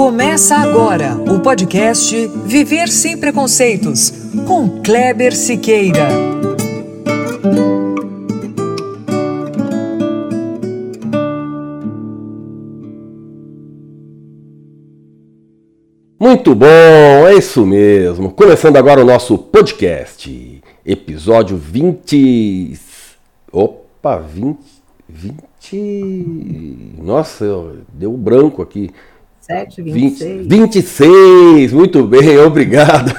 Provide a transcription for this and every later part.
Começa agora o podcast Viver Sem Preconceitos, com Kleber Siqueira. Muito bom, é isso mesmo. Começando agora o nosso podcast, episódio 20. Opa, 20. 20. Nossa, deu branco aqui. 27, 26. 20, 26, muito bem, obrigado.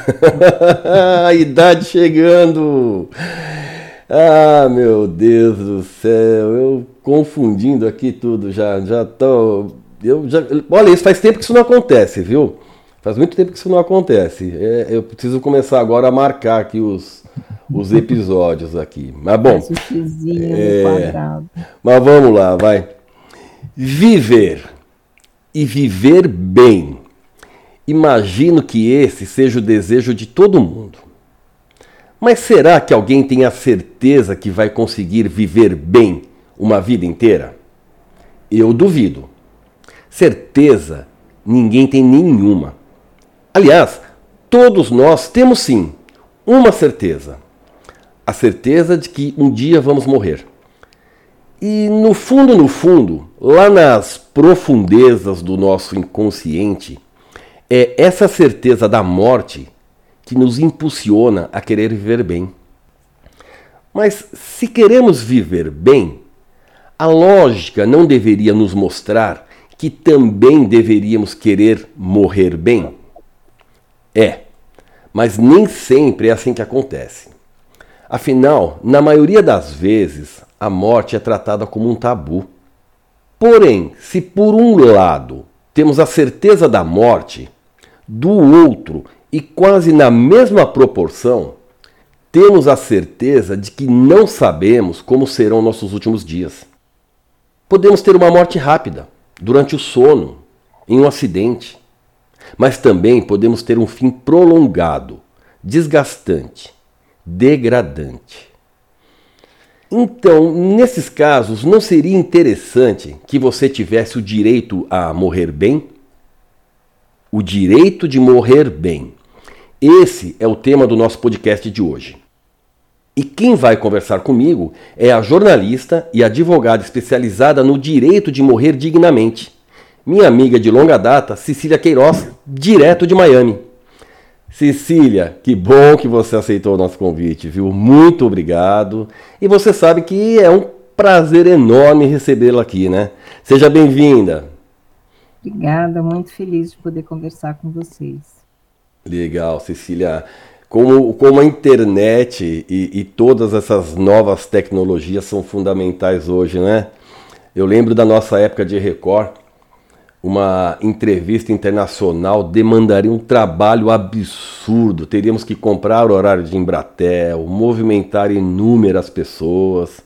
A idade chegando. Ah, meu Deus do céu, eu confundindo aqui tudo já, já tô. Eu já, olha, isso faz tempo que isso não acontece, viu? Faz muito tempo que isso não acontece. É, eu preciso começar agora a marcar aqui os, os episódios aqui. Mas bom. É, mas vamos lá, vai. Viver e viver bem. Imagino que esse seja o desejo de todo mundo. Mas será que alguém tem a certeza que vai conseguir viver bem uma vida inteira? Eu duvido. Certeza ninguém tem nenhuma. Aliás, todos nós temos sim uma certeza: a certeza de que um dia vamos morrer. E no fundo, no fundo, lá nas profundezas do nosso inconsciente, é essa certeza da morte que nos impulsiona a querer viver bem. Mas se queremos viver bem, a lógica não deveria nos mostrar que também deveríamos querer morrer bem? É, mas nem sempre é assim que acontece. Afinal, na maioria das vezes, a morte é tratada como um tabu. Porém, se por um lado temos a certeza da morte, do outro, e quase na mesma proporção, temos a certeza de que não sabemos como serão nossos últimos dias. Podemos ter uma morte rápida, durante o sono, em um acidente, mas também podemos ter um fim prolongado, desgastante, degradante. Então, nesses casos, não seria interessante que você tivesse o direito a morrer bem? O direito de morrer bem. Esse é o tema do nosso podcast de hoje. E quem vai conversar comigo é a jornalista e advogada especializada no direito de morrer dignamente, minha amiga de longa data, Cecília Queiroz, direto de Miami. Cecília, que bom que você aceitou o nosso convite, viu? Muito obrigado. E você sabe que é um prazer enorme recebê-la aqui, né? Seja bem-vinda. Obrigada, muito feliz de poder conversar com vocês. Legal, Cecília. Como, como a internet e, e todas essas novas tecnologias são fundamentais hoje, né? Eu lembro da nossa época de Record, uma entrevista internacional demandaria um trabalho absurdo. Teríamos que comprar o horário de Embratel, movimentar inúmeras pessoas.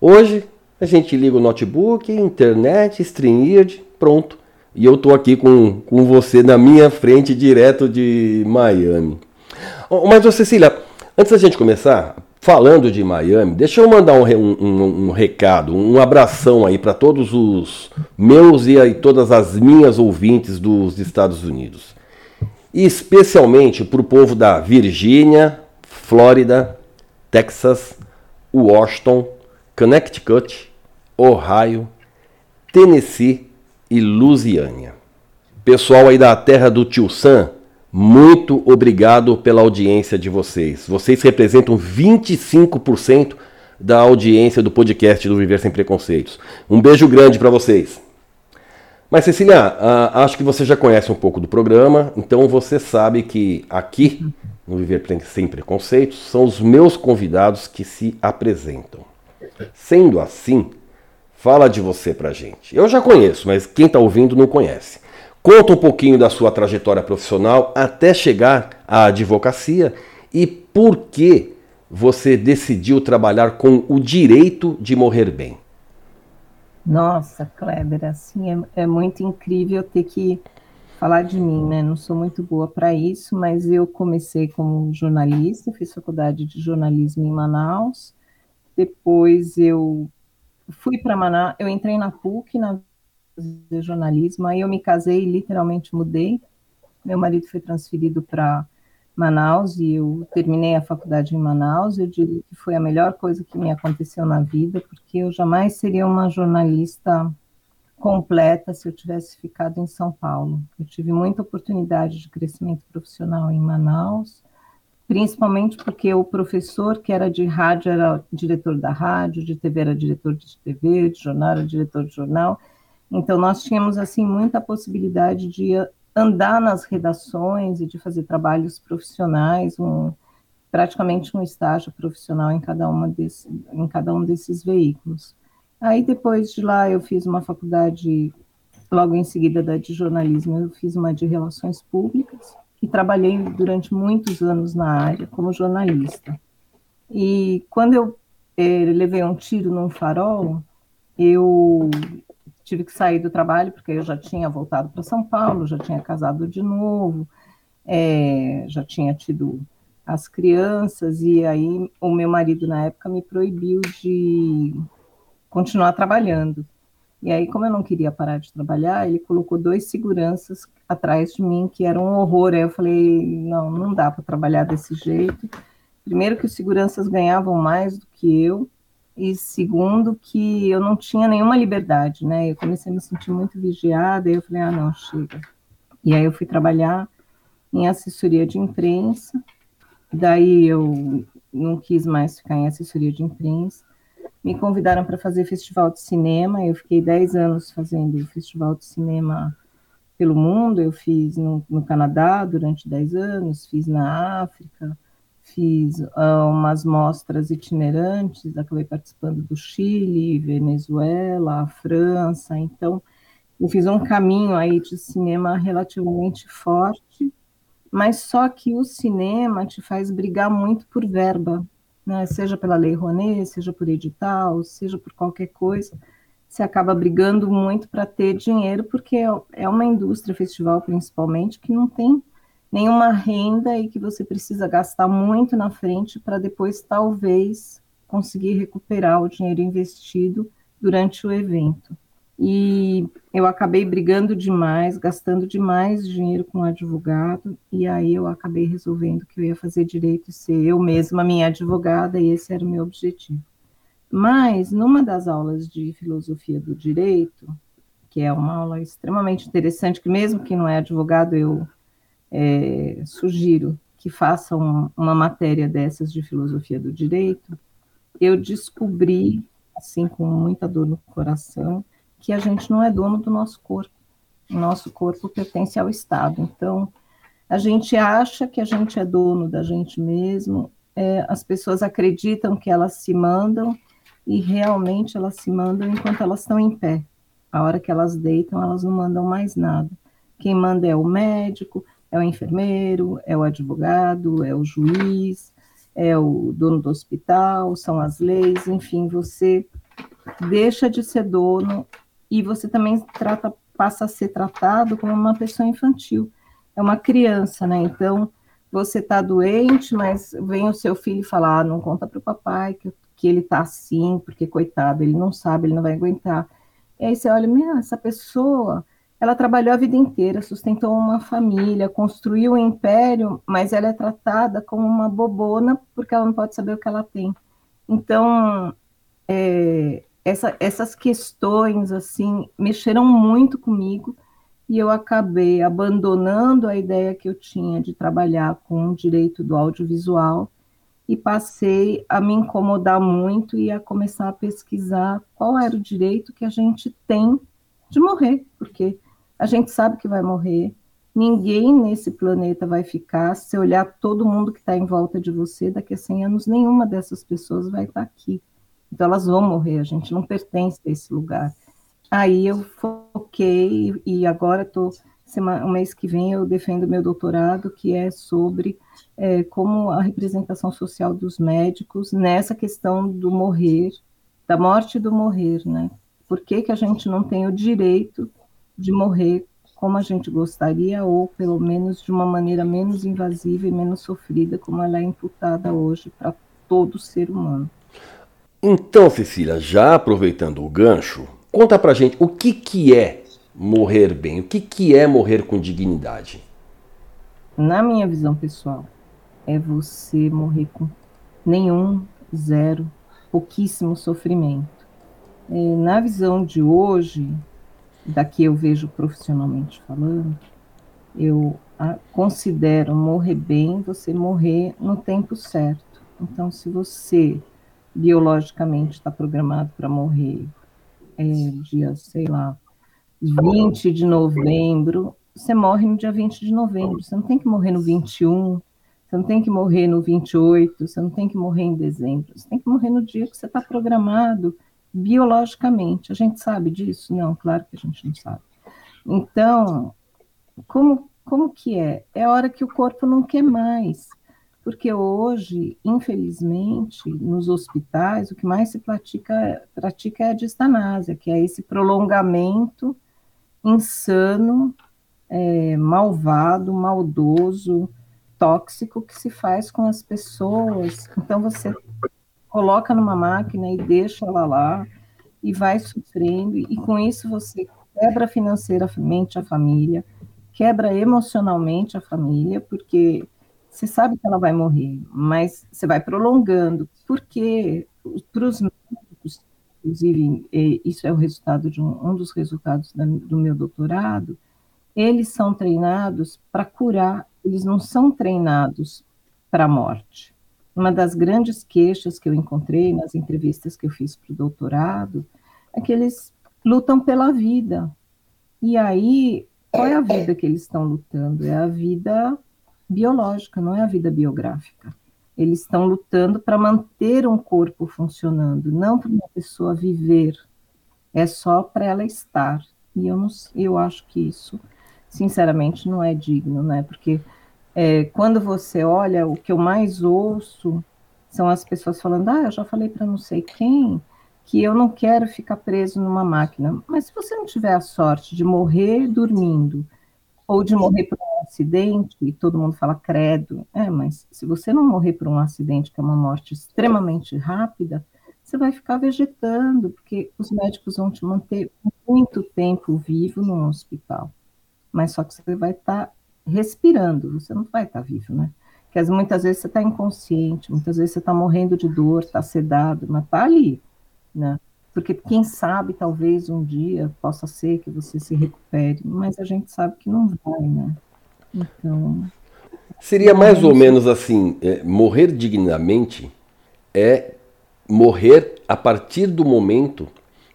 Hoje a gente liga o notebook, internet, StreamYard, pronto. E eu estou aqui com, com você na minha frente, direto de Miami. Mas, Cecília, antes da gente começar, Falando de Miami, deixa eu mandar um, um, um recado, um abração aí para todos os meus e aí todas as minhas ouvintes dos Estados Unidos. E especialmente para o povo da Virgínia, Flórida, Texas, Washington, Connecticut, Ohio, Tennessee e Louisiana. Pessoal aí da terra do Tio Sam, muito obrigado pela audiência de vocês. Vocês representam 25% da audiência do podcast do Viver Sem Preconceitos. Um beijo grande para vocês. Mas Cecília, uh, acho que você já conhece um pouco do programa, então você sabe que aqui no Viver Sem Preconceitos são os meus convidados que se apresentam. Sendo assim, fala de você pra gente. Eu já conheço, mas quem está ouvindo não conhece. Conta um pouquinho da sua trajetória profissional até chegar à advocacia e por que você decidiu trabalhar com o direito de morrer bem. Nossa, Kleber, assim é, é muito incrível ter que falar de mim, né? Não sou muito boa para isso, mas eu comecei como jornalista, fiz faculdade de jornalismo em Manaus. Depois eu fui para Manaus, eu entrei na PUC, na fazer jornalismo. Aí eu me casei literalmente mudei. Meu marido foi transferido para Manaus e eu terminei a faculdade em Manaus. Eu digo que foi a melhor coisa que me aconteceu na vida, porque eu jamais seria uma jornalista completa se eu tivesse ficado em São Paulo. Eu tive muita oportunidade de crescimento profissional em Manaus, principalmente porque o professor que era de rádio era diretor da rádio, de TV era diretor de TV, de jornal era diretor de jornal. Então nós tínhamos assim muita possibilidade de andar nas redações e de fazer trabalhos profissionais, um, praticamente um estágio profissional em cada, uma desse, em cada um desses veículos. Aí depois de lá eu fiz uma faculdade, logo em seguida da de jornalismo, eu fiz uma de relações públicas e trabalhei durante muitos anos na área como jornalista. E quando eu eh, levei um tiro num farol, eu tive que sair do trabalho porque eu já tinha voltado para São Paulo, já tinha casado de novo, é, já tinha tido as crianças e aí o meu marido na época me proibiu de continuar trabalhando. E aí, como eu não queria parar de trabalhar, ele colocou dois seguranças atrás de mim, que era um horror. Aí eu falei: não, não dá para trabalhar desse jeito. Primeiro, que os seguranças ganhavam mais do que eu, e segundo que eu não tinha nenhuma liberdade, né? Eu comecei a me sentir muito vigiada, e eu falei, ah, não, chega. E aí eu fui trabalhar em assessoria de imprensa, daí eu não quis mais ficar em assessoria de imprensa, me convidaram para fazer festival de cinema, eu fiquei 10 anos fazendo festival de cinema pelo mundo, eu fiz no, no Canadá durante 10 anos, fiz na África, fiz uh, umas mostras itinerantes, acabei participando do Chile, Venezuela, França, então eu fiz um caminho aí de cinema relativamente forte, mas só que o cinema te faz brigar muito por verba, né? seja pela Lei Rouanet, seja por edital, seja por qualquer coisa, você acaba brigando muito para ter dinheiro, porque é, é uma indústria, festival principalmente, que não tem nenhuma renda e que você precisa gastar muito na frente para depois talvez conseguir recuperar o dinheiro investido durante o evento. E eu acabei brigando demais, gastando demais dinheiro com advogado, e aí eu acabei resolvendo que eu ia fazer direito e ser eu mesma minha advogada, e esse era o meu objetivo. Mas, numa das aulas de filosofia do direito, que é uma aula extremamente interessante, que mesmo que não é advogado, eu é, sugiro que façam uma matéria dessas de filosofia do direito, eu descobri, assim, com muita dor no coração, que a gente não é dono do nosso corpo. O nosso corpo pertence ao Estado. Então, a gente acha que a gente é dono da gente mesmo, é, as pessoas acreditam que elas se mandam e realmente elas se mandam enquanto elas estão em pé. A hora que elas deitam, elas não mandam mais nada. Quem manda é o médico, é o enfermeiro, é o advogado, é o juiz, é o dono do hospital, são as leis, enfim, você deixa de ser dono e você também trata, passa a ser tratado como uma pessoa infantil. É uma criança, né? Então, você está doente, mas vem o seu filho falar, ah, não conta para o papai que, que ele está assim, porque coitado, ele não sabe, ele não vai aguentar. E aí você olha, essa pessoa ela trabalhou a vida inteira, sustentou uma família, construiu um império, mas ela é tratada como uma bobona porque ela não pode saber o que ela tem. Então, é, essa, essas questões assim mexeram muito comigo e eu acabei abandonando a ideia que eu tinha de trabalhar com o direito do audiovisual e passei a me incomodar muito e a começar a pesquisar qual era o direito que a gente tem de morrer, porque a gente sabe que vai morrer. Ninguém nesse planeta vai ficar. Se olhar todo mundo que está em volta de você, daqui a 100 anos, nenhuma dessas pessoas vai estar tá aqui. Então, elas vão morrer. A gente não pertence a esse lugar. Aí eu foquei e agora estou. O mês que vem eu defendo meu doutorado, que é sobre é, como a representação social dos médicos nessa questão do morrer, da morte e do morrer, né? Por que, que a gente não tem o direito de morrer como a gente gostaria, ou pelo menos de uma maneira menos invasiva e menos sofrida, como ela é imputada hoje para todo ser humano. Então, Cecília, já aproveitando o gancho, conta pra gente o que, que é morrer bem? O que, que é morrer com dignidade? Na minha visão pessoal, é você morrer com nenhum, zero, pouquíssimo sofrimento. É, na visão de hoje, daqui eu vejo profissionalmente falando, eu considero morrer bem você morrer no tempo certo. Então, se você biologicamente está programado para morrer é, dia, sei lá, 20 de novembro, você morre no dia 20 de novembro. Você não tem que morrer no 21, você não tem que morrer no 28, você não tem que morrer em dezembro. Você tem que morrer no dia que você está programado biologicamente. A gente sabe disso? Não, claro que a gente não sabe. Então, como, como que é? É hora que o corpo não quer mais. Porque hoje, infelizmente, nos hospitais, o que mais se pratica, pratica é a distanásia, que é esse prolongamento insano, é, malvado, maldoso, tóxico que se faz com as pessoas. Então, você coloca numa máquina e deixa ela lá e vai sofrendo, e com isso você quebra financeiramente a família, quebra emocionalmente a família, porque você sabe que ela vai morrer, mas você vai prolongando, porque para os médicos, inclusive, isso é o resultado de um, um dos resultados da, do meu doutorado, eles são treinados para curar, eles não são treinados para a morte. Uma das grandes queixas que eu encontrei nas entrevistas que eu fiz para o doutorado é que eles lutam pela vida. E aí, qual é a vida que eles estão lutando? É a vida biológica, não é a vida biográfica. Eles estão lutando para manter um corpo funcionando, não para uma pessoa viver. É só para ela estar. E eu, não, eu acho que isso, sinceramente, não é digno, né? Porque é, quando você olha, o que eu mais ouço são as pessoas falando: ah, eu já falei para não sei quem que eu não quero ficar preso numa máquina. Mas se você não tiver a sorte de morrer dormindo ou de morrer por um acidente, e todo mundo fala credo, é, mas se você não morrer por um acidente, que é uma morte extremamente rápida, você vai ficar vegetando, porque os médicos vão te manter muito tempo vivo no hospital. Mas só que você vai estar tá respirando, você não vai estar tá vivo, né? Porque muitas vezes você está inconsciente, muitas vezes você está morrendo de dor, está sedado, mas está ali, né? Porque quem sabe, talvez um dia possa ser que você se recupere, mas a gente sabe que não vai, né? Então. Seria mais ou menos assim: é, morrer dignamente é morrer a partir do momento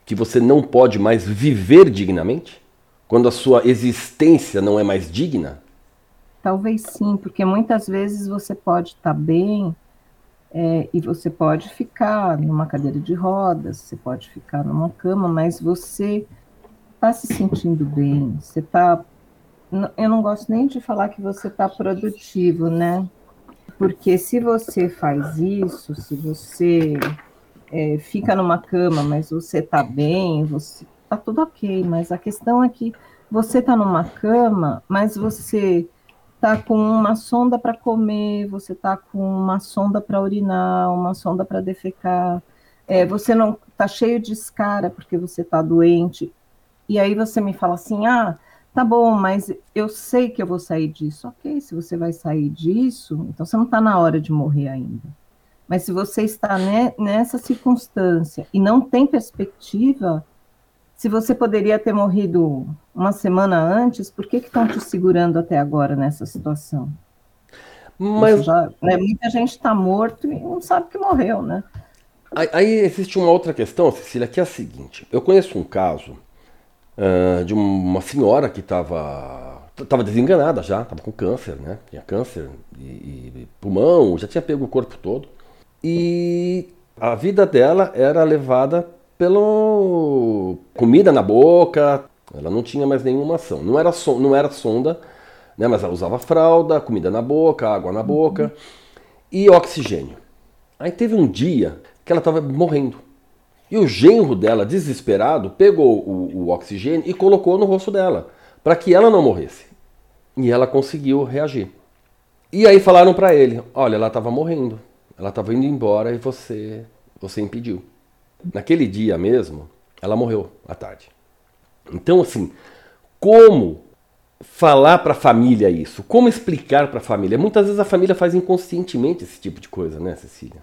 que você não pode mais viver dignamente? Quando a sua existência não é mais digna? Talvez sim, porque muitas vezes você pode estar bem é, e você pode ficar numa cadeira de rodas, você pode ficar numa cama, mas você está se sentindo bem, você está. Eu não gosto nem de falar que você está produtivo, né? Porque se você faz isso, se você é, fica numa cama, mas você está bem, você está tudo ok. Mas a questão é que você está numa cama, mas você tá com uma sonda para comer, você tá com uma sonda para urinar, uma sonda para defecar, é, você não tá cheio de escara porque você tá doente, e aí você me fala assim, ah, tá bom, mas eu sei que eu vou sair disso. Ok, se você vai sair disso, então você não está na hora de morrer ainda. Mas se você está ne nessa circunstância e não tem perspectiva, se você poderia ter morrido uma semana antes, por que estão te segurando até agora nessa situação? Mas já, né, muita gente está morto e não sabe que morreu, né? Aí existe uma outra questão, Cecília, que é a seguinte: eu conheço um caso uh, de uma senhora que estava estava desenganada já, estava com câncer, né? Tinha câncer e, e, pulmão, já tinha pego o corpo todo. E a vida dela era levada pelo comida na boca, ela não tinha mais nenhuma ação. Não era, so, não era sonda, né, mas ela usava fralda, comida na boca, água na boca uhum. e oxigênio. Aí teve um dia que ela estava morrendo. E o genro dela, desesperado, pegou o, o oxigênio e colocou no rosto dela, para que ela não morresse. E ela conseguiu reagir. E aí falaram para ele: olha, ela estava morrendo, ela estava indo embora e você, você impediu. Naquele dia mesmo, ela morreu à tarde. Então, assim, como falar para a família isso? Como explicar para a família? Muitas vezes a família faz inconscientemente esse tipo de coisa, né, Cecília?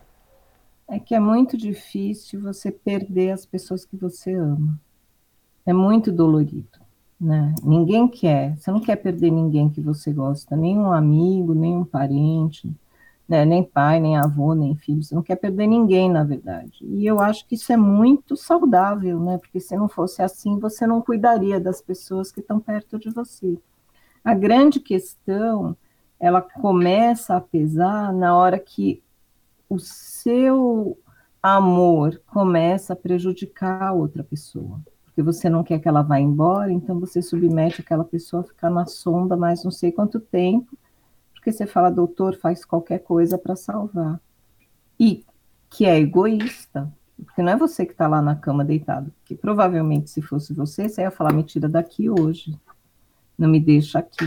É que é muito difícil você perder as pessoas que você ama. É muito dolorido, né? Ninguém quer. Você não quer perder ninguém que você gosta, nem um amigo, nem um parente, né? nem pai, nem avô, nem filho. Você não quer perder ninguém, na verdade. E eu acho que isso é muito saudável, né? Porque se não fosse assim, você não cuidaria das pessoas que estão perto de você. A grande questão, ela começa a pesar na hora que o seu amor começa a prejudicar a outra pessoa. Porque você não quer que ela vá embora, então você submete aquela pessoa a ficar na sonda mais não sei quanto tempo, porque você fala, doutor, faz qualquer coisa para salvar. E que é egoísta, porque não é você que está lá na cama deitado, porque provavelmente se fosse você, você ia falar, me tira daqui hoje, não me deixa aqui.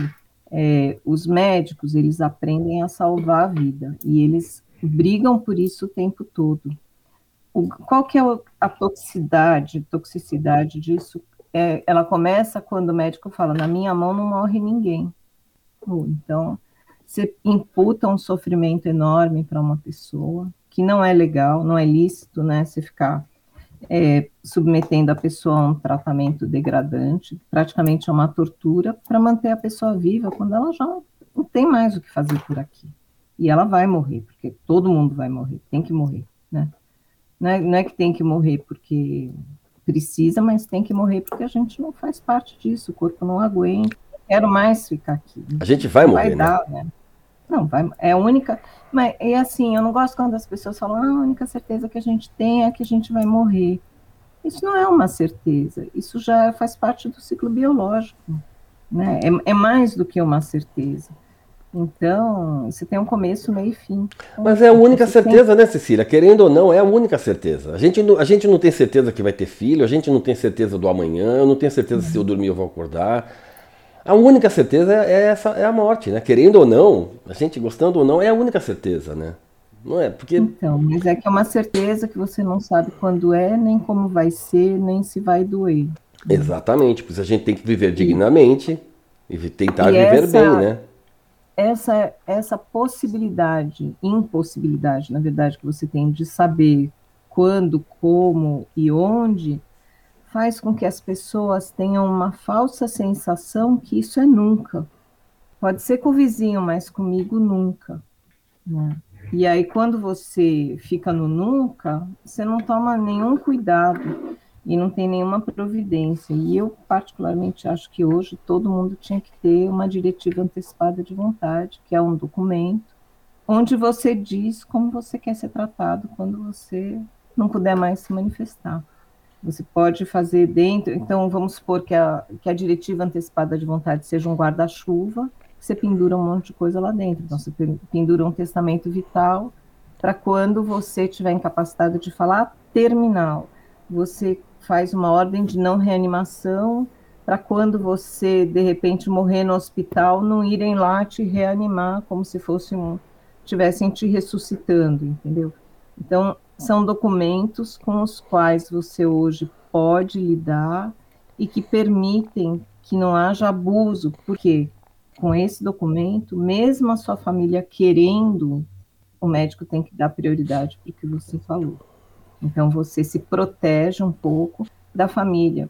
É, os médicos, eles aprendem a salvar a vida, e eles brigam por isso o tempo todo. O, qual que é a toxicidade, toxicidade disso? É, ela começa quando o médico fala, na minha mão não morre ninguém. Então, você imputa um sofrimento enorme para uma pessoa, que não é legal, não é lícito, né, você ficar é, submetendo a pessoa a um tratamento degradante, praticamente a uma tortura, para manter a pessoa viva quando ela já não tem mais o que fazer por aqui e ela vai morrer, porque todo mundo vai morrer, tem que morrer, né? Não é, não é que tem que morrer porque precisa, mas tem que morrer porque a gente não faz parte disso, o corpo não aguenta. Quero mais ficar aqui. A gente vai morrer, vai né? dar, né? Não, vai, é a única. Mas é assim, eu não gosto quando as pessoas falam, ah, a única certeza que a gente tem é que a gente vai morrer. Isso não é uma certeza, isso já faz parte do ciclo biológico. Né? É, é mais do que uma certeza. Então, você tem um começo, meio e fim. Mas é a única certeza, tem... né, Cecília? Querendo ou não, é a única certeza. A gente, não, a gente não tem certeza que vai ter filho, a gente não tem certeza do amanhã, eu não tenho certeza se eu dormir eu vou acordar. A única certeza é, essa, é a morte, né? Querendo ou não, a gente gostando ou não, é a única certeza, né? Não é? Porque... Então, mas é que é uma certeza que você não sabe quando é, nem como vai ser, nem se vai doer. Exatamente, porque a gente tem que viver dignamente e, e tentar e viver essa... bem, né? essa, essa possibilidade, impossibilidade, na verdade, que você tem de saber quando, como e onde, faz com que as pessoas tenham uma falsa sensação que isso é nunca. Pode ser com o vizinho, mas comigo nunca. Né? E aí, quando você fica no nunca, você não toma nenhum cuidado e não tem nenhuma providência. E eu, particularmente, acho que hoje todo mundo tinha que ter uma diretiva antecipada de vontade, que é um documento, onde você diz como você quer ser tratado quando você não puder mais se manifestar. Você pode fazer dentro, então vamos supor que a, que a diretiva antecipada de vontade seja um guarda-chuva, você pendura um monte de coisa lá dentro. Então, você pendura um testamento vital para quando você estiver incapacitado de falar, terminal. Você faz uma ordem de não reanimação para quando você de repente morrer no hospital não irem lá te reanimar como se fosse um tivessem te ressuscitando, entendeu? Então são documentos com os quais você hoje pode lidar e que permitem que não haja abuso, porque com esse documento, mesmo a sua família querendo, o médico tem que dar prioridade para o que você falou. Então você se protege um pouco da família.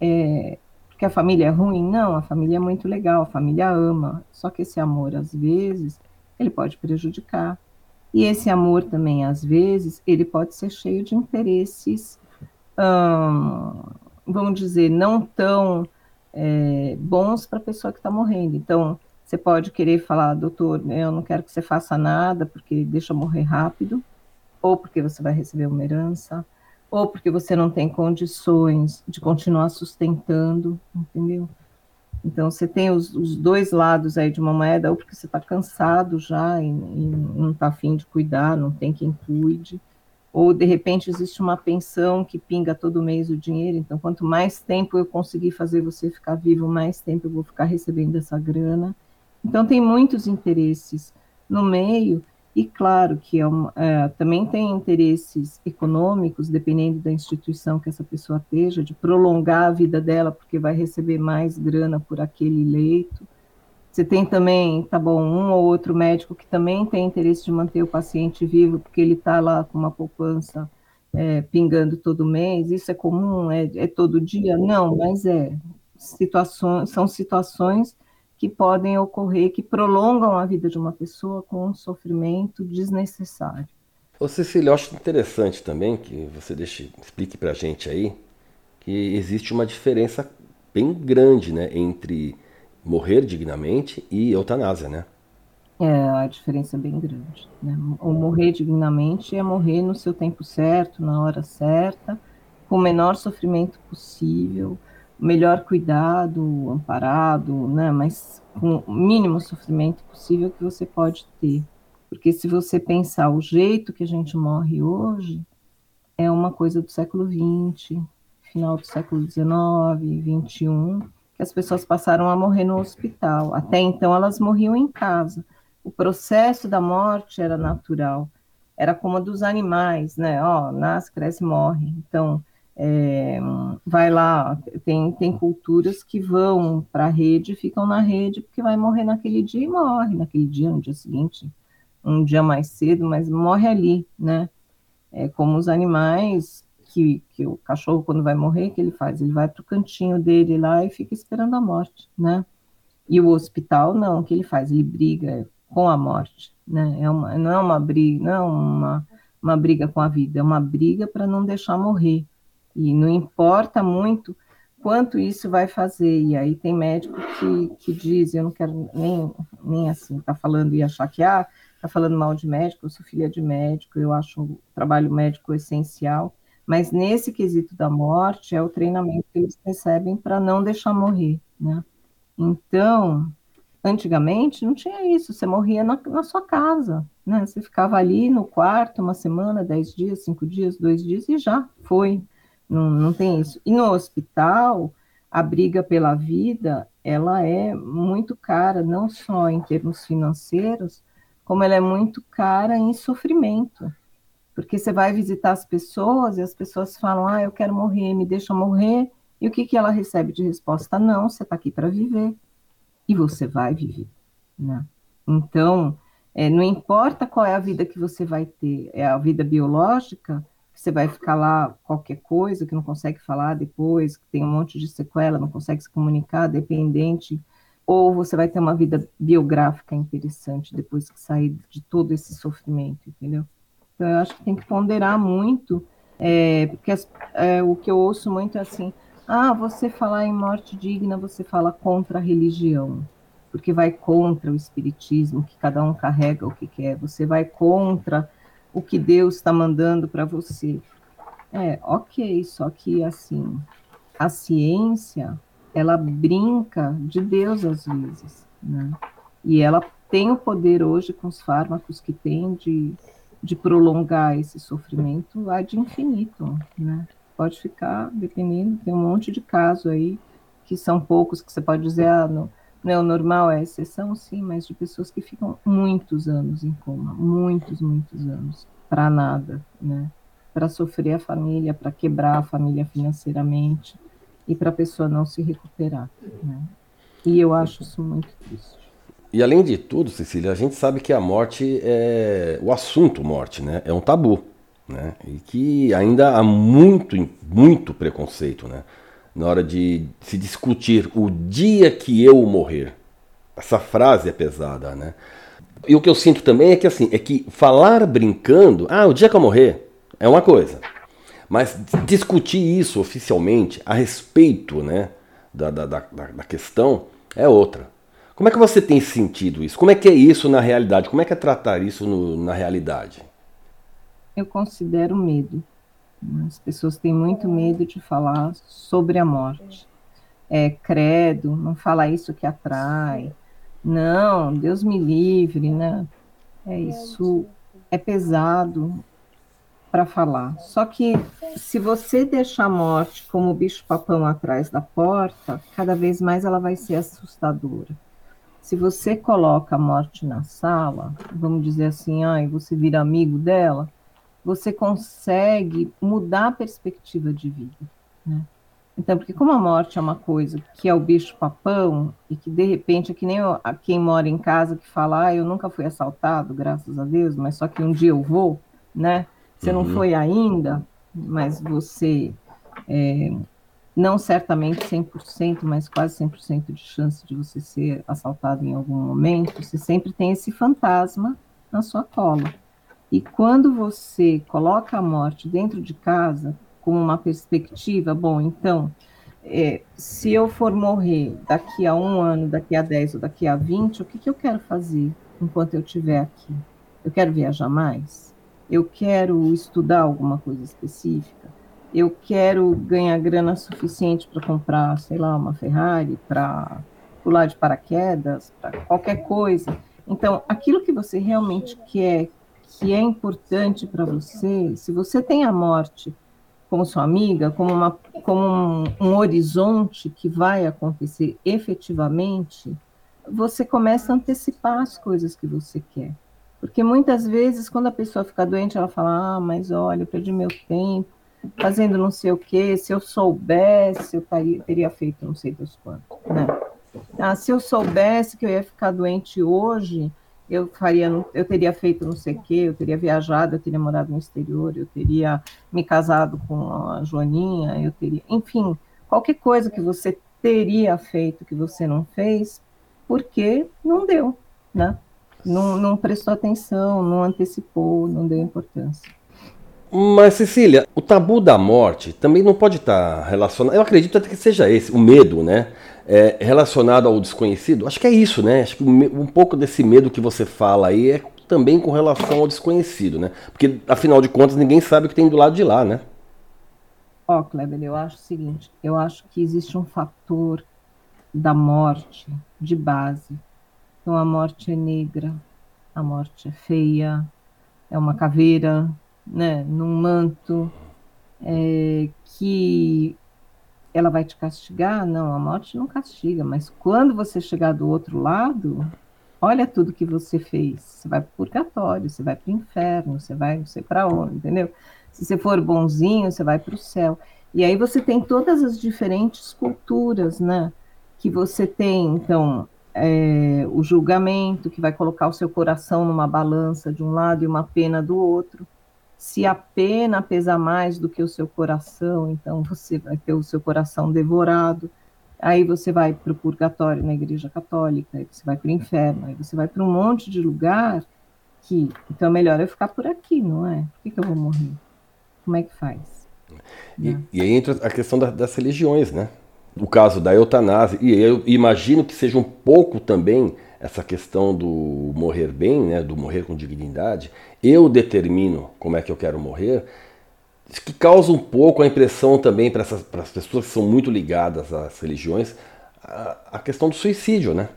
É, porque a família é ruim? Não, a família é muito legal, a família ama. Só que esse amor, às vezes, ele pode prejudicar. E esse amor também, às vezes, ele pode ser cheio de interesses, hum, vamos dizer, não tão é, bons para a pessoa que está morrendo. Então, você pode querer falar, doutor, eu não quero que você faça nada, porque deixa eu morrer rápido ou porque você vai receber uma herança, ou porque você não tem condições de continuar sustentando, entendeu? Então, você tem os, os dois lados aí de uma moeda, ou porque você está cansado já e, e não está afim de cuidar, não tem quem cuide, ou de repente existe uma pensão que pinga todo mês o dinheiro, então quanto mais tempo eu conseguir fazer você ficar vivo, mais tempo eu vou ficar recebendo essa grana. Então, tem muitos interesses no meio E claro que é uma, é, também tem interesses econômicos, dependendo da instituição que essa pessoa esteja, de prolongar a vida dela, porque vai receber mais grana por aquele leito. Você tem também, tá bom, um ou outro médico que também tem interesse de manter o paciente vivo, porque ele está lá com uma poupança é, pingando todo mês. Isso é comum? É, é todo dia? Não, mas é. Situações, são situações que podem ocorrer, que prolongam a vida de uma pessoa com um sofrimento desnecessário. Ô Cecília, eu acho interessante também que você deixe, explique para a gente aí que existe uma diferença bem grande né, entre morrer dignamente e eutanásia, né? É, a diferença é bem grande. Né? O morrer dignamente é morrer no seu tempo certo, na hora certa, com o menor sofrimento possível, melhor cuidado, amparado, né? Mas com o mínimo sofrimento possível que você pode ter. Porque se você pensar o jeito que a gente morre hoje, é uma coisa do século XX, final do século XIX, XXI, que as pessoas passaram a morrer no hospital. Até então elas morriam em casa. O processo da morte era natural, era como a dos animais, né? Ó, nasce, cresce, morre. Então, é, vai lá, tem, tem culturas que vão para a rede, ficam na rede, porque vai morrer naquele dia e morre naquele dia, no dia seguinte, um dia mais cedo, mas morre ali, né? É como os animais que, que o cachorro, quando vai morrer, que ele faz? Ele vai para o cantinho dele lá e fica esperando a morte, né? E o hospital, não, o que ele faz? Ele briga com a morte, né? É uma, não é uma briga, não é uma, uma briga com a vida, é uma briga para não deixar morrer, e não importa muito quanto isso vai fazer. E aí tem médico que, que diz, eu não quero nem, nem assim, tá falando e achar que, ah, tá falando mal de médico, eu sou filha de médico, eu acho o trabalho médico essencial, mas nesse quesito da morte é o treinamento que eles recebem para não deixar morrer, né? Então, antigamente não tinha isso, você morria na, na sua casa, né? Você ficava ali no quarto uma semana, dez dias, cinco dias, dois dias e já foi. Não, não tem isso. E no hospital, a briga pela vida, ela é muito cara, não só em termos financeiros, como ela é muito cara em sofrimento. Porque você vai visitar as pessoas e as pessoas falam, ah, eu quero morrer, me deixa morrer. E o que, que ela recebe de resposta? Não, você está aqui para viver. E você vai viver. Né? Então, é, não importa qual é a vida que você vai ter, é a vida biológica, você vai ficar lá qualquer coisa, que não consegue falar depois, que tem um monte de sequela, não consegue se comunicar, dependente, ou você vai ter uma vida biográfica interessante depois que sair de todo esse sofrimento, entendeu? Então, eu acho que tem que ponderar muito, é, porque as, é, o que eu ouço muito é assim, ah, você falar em morte digna, você fala contra a religião, porque vai contra o espiritismo, que cada um carrega o que quer, você vai contra o que Deus está mandando para você. É, ok, só que assim, a ciência, ela brinca de Deus às vezes, né? E ela tem o poder hoje com os fármacos que tem de, de prolongar esse sofrimento ad infinito, né? Pode ficar, dependendo, tem um monte de casos aí, que são poucos, que você pode dizer, ah, não, não o normal, é a exceção, sim, mas de pessoas que ficam muitos anos em coma, muitos, muitos anos, para nada, né? Para sofrer a família, para quebrar a família financeiramente e para a pessoa não se recuperar, né? E eu acho isso muito triste. E além de tudo, Cecília, a gente sabe que a morte é o assunto morte, né? É um tabu, né? E que ainda há muito, muito preconceito, né? Na hora de se discutir o dia que eu morrer. Essa frase é pesada, né? E o que eu sinto também é que assim, é que falar brincando, ah, o dia que eu morrer, é uma coisa. Mas discutir isso oficialmente a respeito né, da, da, da, da questão é outra. Como é que você tem sentido isso? Como é que é isso na realidade? Como é que é tratar isso no, na realidade? Eu considero medo. As pessoas têm muito medo de falar sobre a morte. É, credo, não fala isso que atrai. Não, Deus me livre, né? É isso é pesado para falar. Só que se você deixar a morte como o bicho papão atrás da porta, cada vez mais ela vai ser assustadora. se você coloca a morte na sala, vamos dizer assim, e você vira amigo dela, você consegue mudar a perspectiva de vida, né? Então, porque como a morte é uma coisa que é o bicho papão e que de repente é que nem eu, quem mora em casa que fala, ah, eu nunca fui assaltado, graças a Deus, mas só que um dia eu vou, né? Você uhum. não foi ainda, mas você é, não certamente 100%, mas quase 100% de chance de você ser assaltado em algum momento, você sempre tem esse fantasma na sua cola. E quando você coloca a morte dentro de casa, como uma perspectiva, bom, então, é, se eu for morrer daqui a um ano, daqui a dez ou daqui a vinte, o que, que eu quero fazer enquanto eu estiver aqui? Eu quero viajar mais? Eu quero estudar alguma coisa específica? Eu quero ganhar grana suficiente para comprar, sei lá, uma Ferrari, para pular de paraquedas, para qualquer coisa. Então, aquilo que você realmente quer, que é importante para você, se você tem a morte como sua amiga, como, uma, como um, um horizonte que vai acontecer efetivamente, você começa a antecipar as coisas que você quer. Porque muitas vezes, quando a pessoa fica doente, ela fala: Ah, mas olha, eu perdi meu tempo fazendo não sei o quê. Se eu soubesse, eu taria, teria feito não sei dos quantos. Né? Ah, se eu soubesse que eu ia ficar doente hoje, eu faria, eu teria feito não sei o quê, eu teria viajado, eu teria morado no exterior, eu teria me casado com a Joaninha, eu teria, enfim, qualquer coisa que você teria feito que você não fez, porque não deu, né? Não, não prestou atenção, não antecipou, não deu importância. Mas, Cecília, o tabu da morte também não pode estar relacionado. Eu acredito até que seja esse, o medo, né? É, relacionado ao desconhecido. Acho que é isso, né? Acho que um pouco desse medo que você fala aí é também com relação ao desconhecido, né? Porque, afinal de contas, ninguém sabe o que tem do lado de lá, né? Ó, oh, Kleber, eu acho o seguinte: eu acho que existe um fator da morte de base. Então, a morte é negra, a morte é feia, é uma caveira, né, num manto, é, que ela vai te castigar? Não, a morte não castiga, mas quando você chegar do outro lado, olha tudo que você fez. Você vai para o purgatório, você vai para o inferno, você vai não sei para onde, entendeu? Se você for bonzinho, você vai para o céu. E aí você tem todas as diferentes culturas, né? Que você tem, então, é, o julgamento, que vai colocar o seu coração numa balança de um lado e uma pena do outro se a pena pesa mais do que o seu coração, então você vai ter o seu coração devorado. Aí você vai para o purgatório na igreja católica, aí você vai para o inferno, aí você vai para um monte de lugar que. Então é melhor eu ficar por aqui, não é? Por que, que eu vou morrer? Como é que faz? E, né? e aí entra a questão da, das religiões, né? O caso da eutanásia, e eu imagino que seja um pouco também essa questão do morrer bem, né, do morrer com dignidade, eu determino como é que eu quero morrer, que causa um pouco a impressão também para as pessoas que são muito ligadas às religiões, a, a, questão do suicídio, né?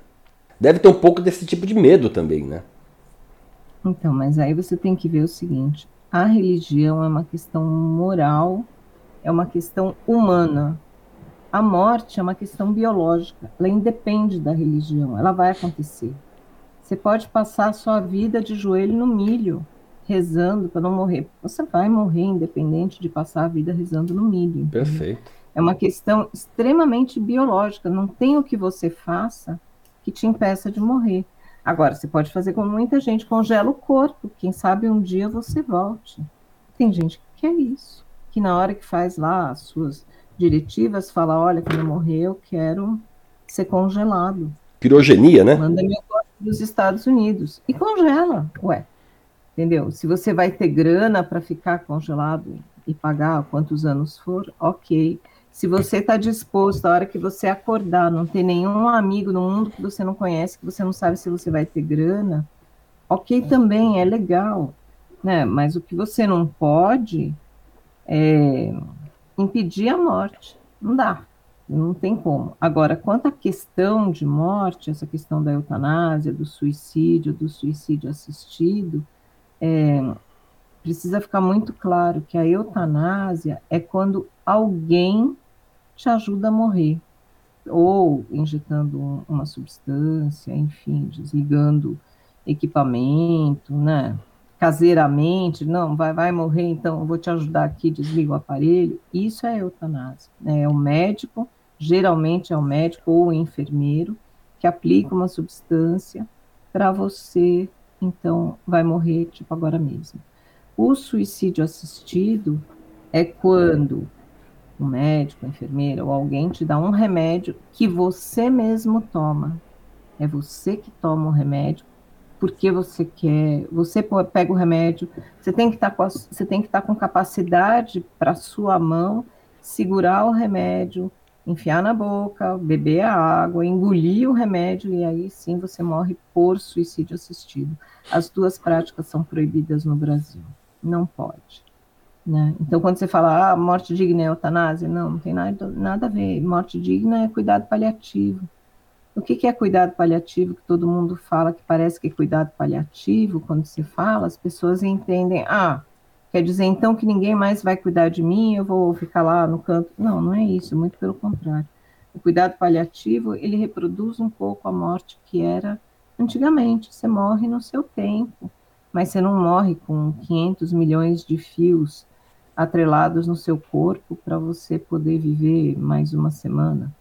Deve ter um pouco desse tipo de medo também, né? Então, mas aí você tem que ver o seguinte: a religião é uma questão moral, é uma questão humana. A morte é uma questão biológica, ela independe da religião, ela vai acontecer. Você pode passar a sua vida de joelho no milho, rezando para não morrer. Você vai morrer independente de passar a vida rezando no milho. Entendeu? Perfeito. É uma questão extremamente biológica, não tem o que você faça que te impeça de morrer. Agora, você pode fazer como muita gente, congela o corpo, quem sabe um dia você volte. Tem gente que quer isso, que na hora que faz lá as suas diretivas, fala, olha, quando eu morrer, eu quero ser congelado. Pirogenia, né? Manda meu corpo dos Estados Unidos. E congela, ué. Entendeu? Se você vai ter grana para ficar congelado e pagar quantos anos for, ok. Se você está disposto, a hora que você acordar, não ter nenhum amigo no mundo que você não conhece, que você não sabe se você vai ter grana, ok também, é legal. Né? Mas o que você não pode é impedir a morte. Não dá, não tem como. Agora, quanto à questão de morte, essa questão da eutanásia, do suicídio, do suicídio assistido, é, precisa ficar muito claro que a eutanásia é quando alguém te ajuda a morrer. ou injetando uma substância, enfim, desligando equipamento, né? Caseiramente, não, vai, vai morrer, então vou te ajudar aqui, desliga o aparelho. Isso é eutanásia. Né? É o médico, geralmente é o médico ou o enfermeiro, que aplica uma substância para você, então vai morrer, tipo agora mesmo. O suicídio assistido é quando o médico, a enfermeira ou alguém te dá um remédio que você mesmo toma. É você que toma o remédio porque você quer, você pega o remédio, você tem que estar tá com, a, você tem que estar tá com capacidade para sua mão segurar o remédio, enfiar na boca, beber a água, engolir o remédio e aí sim você morre por suicídio assistido. As duas práticas são proibidas no Brasil. Não pode. Né? Então, quando você fala, ah, morte digna é eutanásia, não, não tem nada, nada a ver. Morte digna é cuidado paliativo. O que, que é cuidado paliativo que todo mundo fala, que parece que é cuidado paliativo, quando se fala, as pessoas entendem, ah, quer dizer então que ninguém mais vai cuidar de mim, eu vou ficar lá no canto. Não, não é isso, muito pelo contrário. O cuidado paliativo, ele reproduz um pouco a morte que era antigamente, você morre no seu tempo, mas você não morre com 500 milhões de fios atrelados no seu corpo para você poder viver mais uma semana.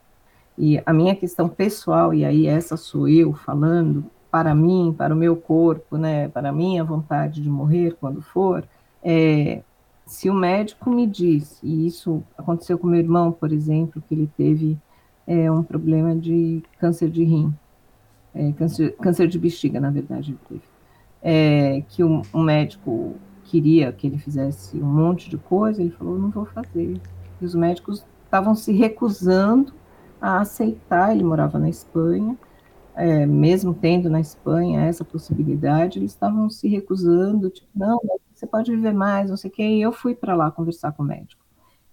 E a minha questão pessoal, e aí essa sou eu falando para mim, para o meu corpo, né, para a minha vontade de morrer quando for, é, se o médico me diz, e isso aconteceu com meu irmão, por exemplo, que ele teve é, um problema de câncer de rim, é, câncer, câncer de bexiga, na verdade, ele teve, é, que o, um médico queria que ele fizesse um monte de coisa, ele falou, não vou fazer. E os médicos estavam se recusando a aceitar, ele morava na Espanha, é, mesmo tendo na Espanha essa possibilidade, eles estavam se recusando, tipo, não, você pode viver mais, não sei o quê, e eu fui para lá conversar com o médico.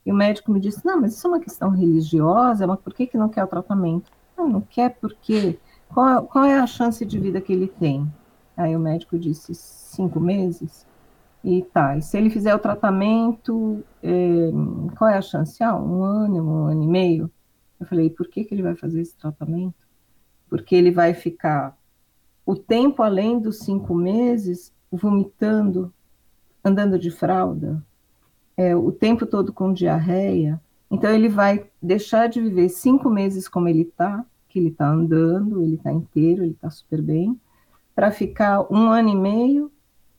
E o médico me disse, não, mas isso é uma questão religiosa, mas por que, que não quer o tratamento? Não, não quer porque, qual, qual é a chance de vida que ele tem? Aí o médico disse, cinco meses. E tá, e se ele fizer o tratamento, é, qual é a chance? Ah, um ano, um ano e meio. Eu falei, por que, que ele vai fazer esse tratamento? Porque ele vai ficar o tempo além dos cinco meses vomitando, andando de fralda, é, o tempo todo com diarreia. Então ele vai deixar de viver cinco meses como ele está, que ele está andando, ele está inteiro, ele está super bem, para ficar um ano e meio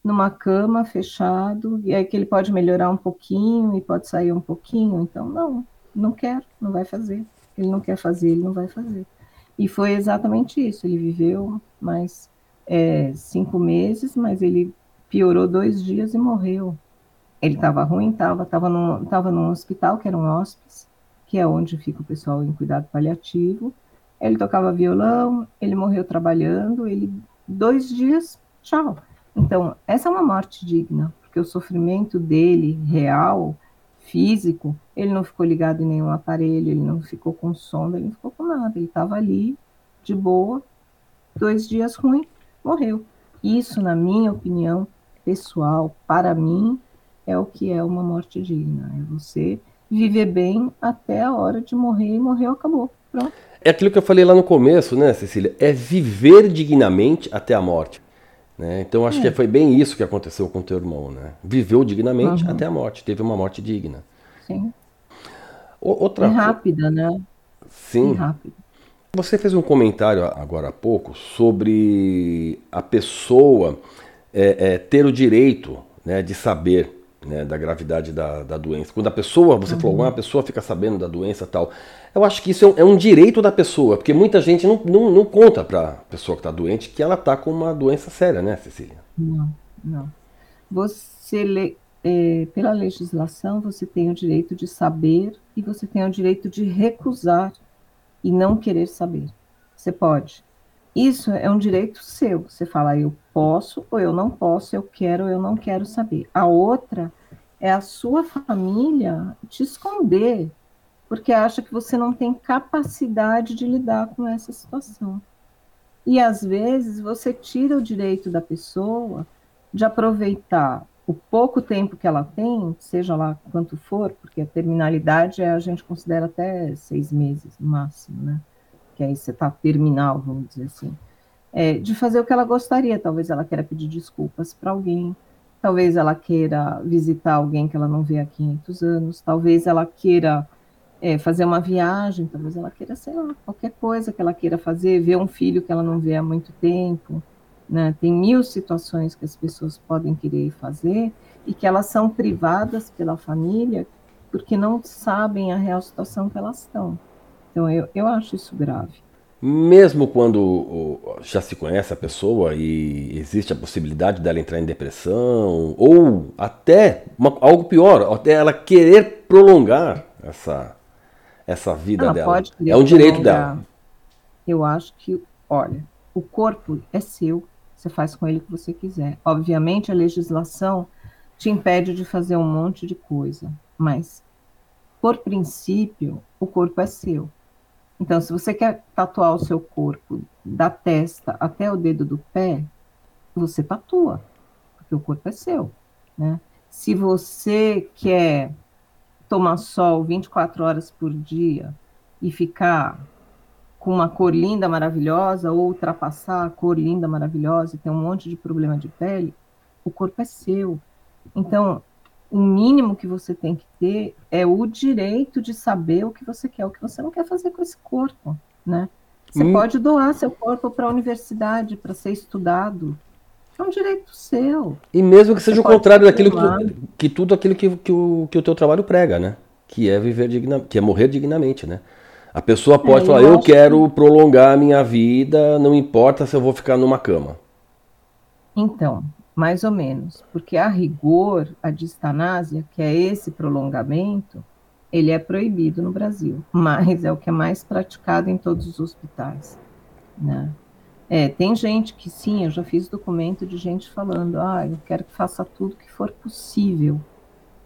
numa cama fechado, e aí que ele pode melhorar um pouquinho e pode sair um pouquinho. Então, não, não quero, não vai fazer. Ele não quer fazer, ele não vai fazer. E foi exatamente isso. Ele viveu mais é, cinco meses, mas ele piorou dois dias e morreu. Ele estava ruim, estava estava num, tava num hospital, que era um hospice, que é onde fica o pessoal em cuidado paliativo. Ele tocava violão, ele morreu trabalhando, ele dois dias, tchau. Então, essa é uma morte digna, porque o sofrimento dele, real, físico, ele não ficou ligado em nenhum aparelho, ele não ficou com sonda, ele não ficou com nada. Ele estava ali, de boa, dois dias ruim, morreu. Isso, na minha opinião pessoal, para mim, é o que é uma morte digna. É você viver bem até a hora de morrer e morreu, acabou. Pronto. É aquilo que eu falei lá no começo, né, Cecília? É viver dignamente até a morte. Né? Então acho é. que foi bem isso que aconteceu com o teu irmão, né? Viveu dignamente uhum. até a morte, teve uma morte digna. Sim. outra e rápida, né? Sim. E rápida. Você fez um comentário agora há pouco sobre a pessoa é, é, ter o direito né, de saber né, da gravidade da, da doença. Quando a pessoa, você uhum. falou, uma pessoa fica sabendo da doença tal. Eu acho que isso é um, é um direito da pessoa, porque muita gente não, não, não conta para a pessoa que está doente que ela está com uma doença séria, né, Cecília? Não, não. Você, é, pela legislação, você tem o direito de saber e você tem o direito de recusar e não querer saber. Você pode. Isso é um direito seu. Você fala, eu posso ou eu não posso, eu quero ou eu não quero saber. A outra é a sua família te esconder, porque acha que você não tem capacidade de lidar com essa situação. E às vezes você tira o direito da pessoa de aproveitar o pouco tempo que ela tem, seja lá quanto for, porque a terminalidade é, a gente considera até seis meses no máximo, né? Que aí você está terminal, vamos dizer assim. É, de fazer o que ela gostaria. Talvez ela queira pedir desculpas para alguém, talvez ela queira visitar alguém que ela não vê há 500 anos, talvez ela queira é, fazer uma viagem, talvez ela queira, sei lá, qualquer coisa que ela queira fazer, ver um filho que ela não vê há muito tempo. Né? Tem mil situações que as pessoas podem querer fazer e que elas são privadas pela família porque não sabem a real situação que elas estão. Então, eu, eu acho isso grave. Mesmo quando já se conhece a pessoa e existe a possibilidade dela entrar em depressão, ou até uma, algo pior, até ela querer prolongar essa, essa vida ela dela. é um direito dela. Eu acho que, olha, o corpo é seu, você faz com ele o que você quiser. Obviamente, a legislação te impede de fazer um monte de coisa, mas, por princípio, o corpo é seu. Então, se você quer tatuar o seu corpo da testa até o dedo do pé, você tatua, porque o corpo é seu, né? Se você quer tomar sol 24 horas por dia e ficar com uma cor linda, maravilhosa, ou ultrapassar a cor linda, maravilhosa e ter um monte de problema de pele, o corpo é seu. Então, o mínimo que você tem que ter é o direito de saber o que você quer, o que você não quer fazer com esse corpo, né? Você hum. pode doar seu corpo para a universidade para ser estudado. É um direito seu. E mesmo que seja o contrário daquilo que, que, tudo aquilo que, que, o, que o teu trabalho prega, né? Que é viver digna, que é morrer dignamente, né? A pessoa pode é, falar, eu, eu quero que... prolongar a minha vida, não importa se eu vou ficar numa cama. Então, mais ou menos, porque a rigor, a distanásia, que é esse prolongamento, ele é proibido no Brasil, mas é o que é mais praticado em todos os hospitais, né? É, tem gente que sim, eu já fiz documento de gente falando, ah, eu quero que faça tudo que for possível,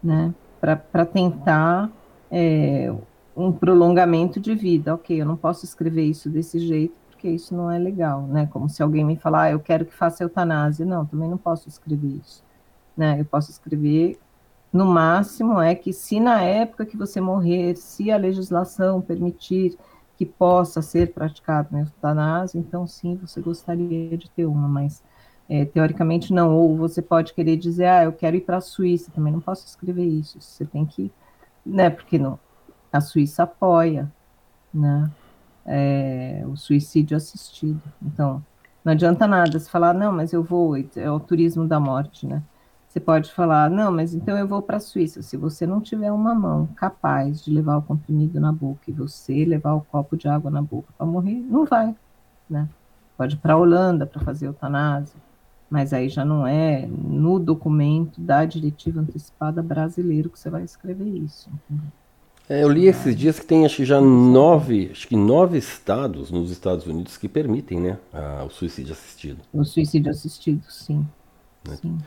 né, para tentar é, um prolongamento de vida. Ok, eu não posso escrever isso desse jeito porque isso não é legal, né? Como se alguém me falar, ah, eu quero que faça eutanásia. Não, também não posso escrever isso, né? Eu posso escrever no máximo é que se na época que você morrer, se a legislação permitir que possa ser praticado na eutanásia, então sim, você gostaria de ter uma, mas é, teoricamente não. Ou você pode querer dizer, ah, eu quero ir para a Suíça, também não posso escrever isso. Você tem que, né? Porque não, a Suíça apoia, né? É, o suicídio assistido. Então, não adianta nada se falar, não, mas eu vou, é o turismo da morte, né? Você pode falar, não, mas então eu vou para a Suíça. Se você não tiver uma mão capaz de levar o comprimido na boca e você levar o copo de água na boca para morrer, não vai, né? Pode ir para a Holanda para fazer eutanásia, mas aí já não é no documento da diretiva antecipada brasileiro que você vai escrever isso. Entendeu? É, eu li esses dias que tem acho que já nove, acho que nove estados nos Estados Unidos que permitem, né, a, o suicídio assistido. O suicídio assistido, sim. Né? sim.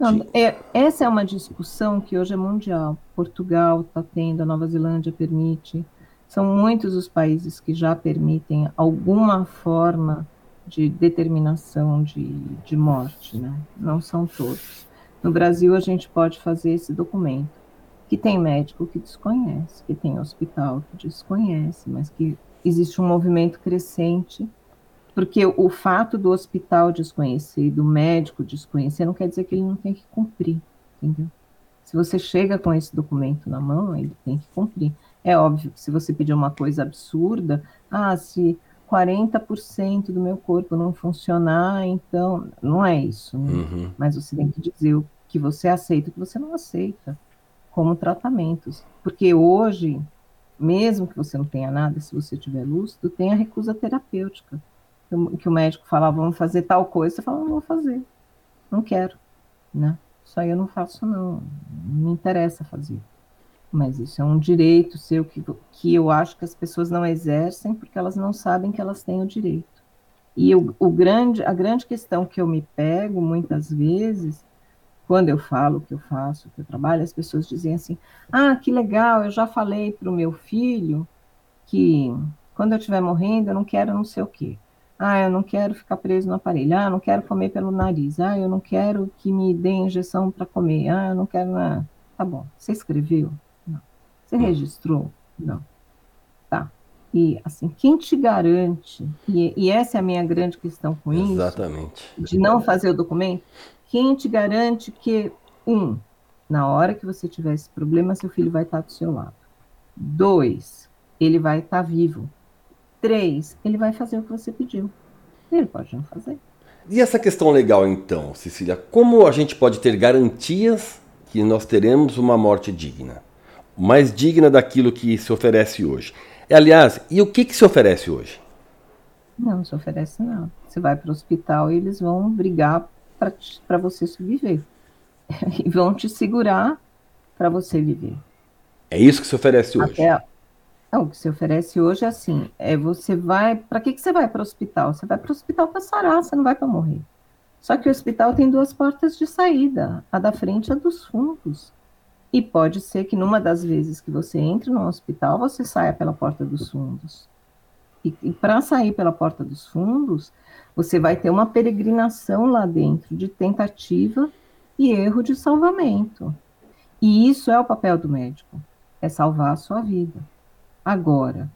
Não, é, essa é uma discussão que hoje é mundial. Portugal está tendo, a Nova Zelândia permite. São muitos os países que já permitem alguma forma de determinação de, de morte, né? Não são todos. No Brasil, a gente pode fazer esse documento que tem médico que desconhece, que tem hospital que desconhece, mas que existe um movimento crescente, porque o fato do hospital desconhecer e do médico desconhecer não quer dizer que ele não tem que cumprir, entendeu? Se você chega com esse documento na mão, ele tem que cumprir. É óbvio que se você pedir uma coisa absurda, ah, se 40% do meu corpo não funcionar, então não é isso, né? uhum. mas você tem que dizer o que você aceita e o que você não aceita como tratamentos. Porque hoje, mesmo que você não tenha nada, se você tiver lúcido, tem a recusa terapêutica. Que o médico fala, vamos fazer tal coisa, você fala, não vou fazer, não quero, né? Isso aí eu não faço, não, não me interessa fazer. Mas isso é um direito seu que, que eu acho que as pessoas não exercem porque elas não sabem que elas têm o direito. E o, o grande, a grande questão que eu me pego muitas vezes quando eu falo o que eu faço, o que eu trabalho, as pessoas dizem assim: ah, que legal, eu já falei para o meu filho que quando eu estiver morrendo eu não quero não sei o quê. Ah, eu não quero ficar preso no aparelho. Ah, eu não quero comer pelo nariz. Ah, eu não quero que me dê injeção para comer. Ah, eu não quero. Ah, tá bom. Você escreveu? Não. Você registrou? Não. Tá. E, assim, quem te garante, e, e essa é a minha grande questão com isso, Exatamente. de não fazer o documento, quem te garante que, um, na hora que você tiver esse problema, seu filho vai estar do seu lado. Dois, ele vai estar vivo. Três, ele vai fazer o que você pediu. Ele pode não fazer. E essa questão legal, então, Cecília, como a gente pode ter garantias que nós teremos uma morte digna? Mais digna daquilo que se oferece hoje. Aliás, e o que, que se oferece hoje? Não, se oferece não. Você vai para o hospital e eles vão brigar para você sobreviver. e vão te segurar para você viver. É isso que se oferece hoje? Até, não, o que se oferece hoje é assim: é você vai. Para que, que você vai para o hospital? Você vai para o hospital para sarar, você não vai para morrer. Só que o hospital tem duas portas de saída: a da frente e a dos fundos. E pode ser que numa das vezes que você entre no hospital, você saia pela porta dos fundos. E, e para sair pela porta dos fundos, você vai ter uma peregrinação lá dentro de tentativa e erro de salvamento. E isso é o papel do médico, é salvar a sua vida. Agora,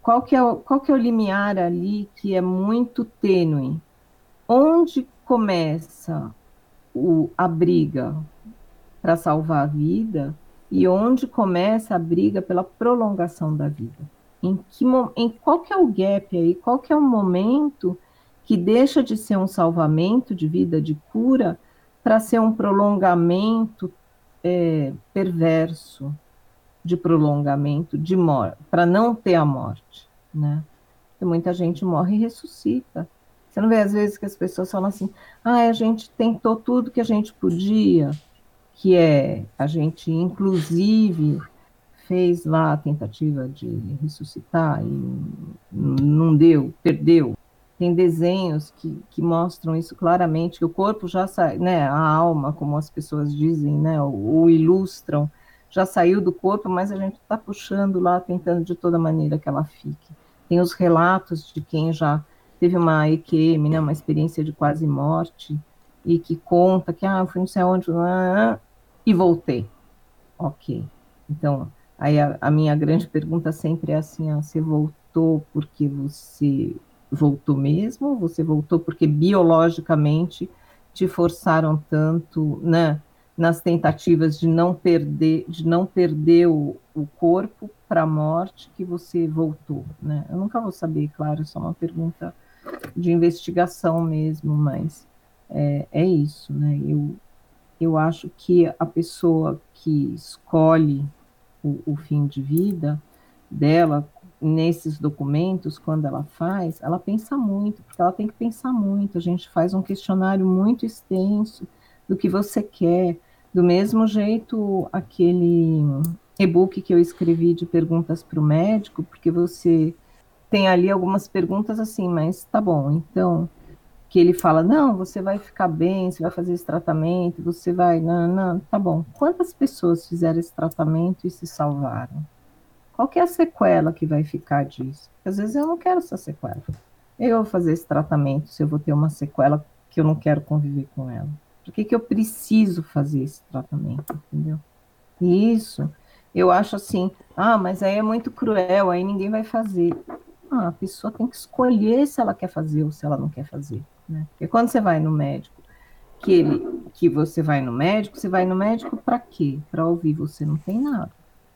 qual que é o, qual que é o limiar ali que é muito tênue? Onde começa o, a briga para salvar a vida e onde começa a briga pela prolongação da vida. Em, que, em qual que é o gap aí, qual que é o momento que deixa de ser um salvamento de vida, de cura, para ser um prolongamento é, perverso, de prolongamento de morte, para não ter a morte, né? Porque muita gente morre e ressuscita. Você não vê às vezes que as pessoas falam assim: ah, a gente tentou tudo que a gente podia, que é a gente, inclusive, fez lá a tentativa de ressuscitar e não deu, perdeu. Tem desenhos que, que mostram isso claramente, que o corpo já sai, né, a alma, como as pessoas dizem, né, ou, ou ilustram, já saiu do corpo, mas a gente está puxando lá, tentando de toda maneira que ela fique. Tem os relatos de quem já teve uma EQM, né, uma experiência de quase morte, e que conta que, ah, fui não sei onde, ah, e voltei. Ok. Então, aí a, a, minha grande pergunta sempre é assim, ah, você voltou porque você voltou mesmo? Você voltou porque biologicamente te forçaram tanto, né, nas tentativas de não perder, de não perder o, o corpo para a morte que você voltou, né? Eu nunca vou saber, claro, é só uma pergunta de investigação mesmo, mas é, é isso, né? Eu, eu acho que a pessoa que escolhe o, o fim de vida dela nesses documentos, quando ela faz, ela pensa muito, porque ela tem que pensar muito. A gente faz um questionário muito extenso do que você quer. Do mesmo jeito, aquele e-book que eu escrevi de perguntas para o médico, porque você tem ali algumas perguntas assim, mas tá bom, então que ele fala, não, você vai ficar bem, você vai fazer esse tratamento, você vai, não, não, tá bom. Quantas pessoas fizeram esse tratamento e se salvaram? Qual que é a sequela que vai ficar disso? Porque às vezes eu não quero essa sequela. Eu vou fazer esse tratamento se eu vou ter uma sequela que eu não quero conviver com ela. Por que, que eu preciso fazer esse tratamento, entendeu? E isso, eu acho assim, ah, mas aí é muito cruel, aí ninguém vai fazer. Ah, a pessoa tem que escolher se ela quer fazer ou se ela não quer fazer. Né? Porque quando você vai no médico, que, ele, que você vai no médico, você vai no médico para quê? Para ouvir, você não tem nada.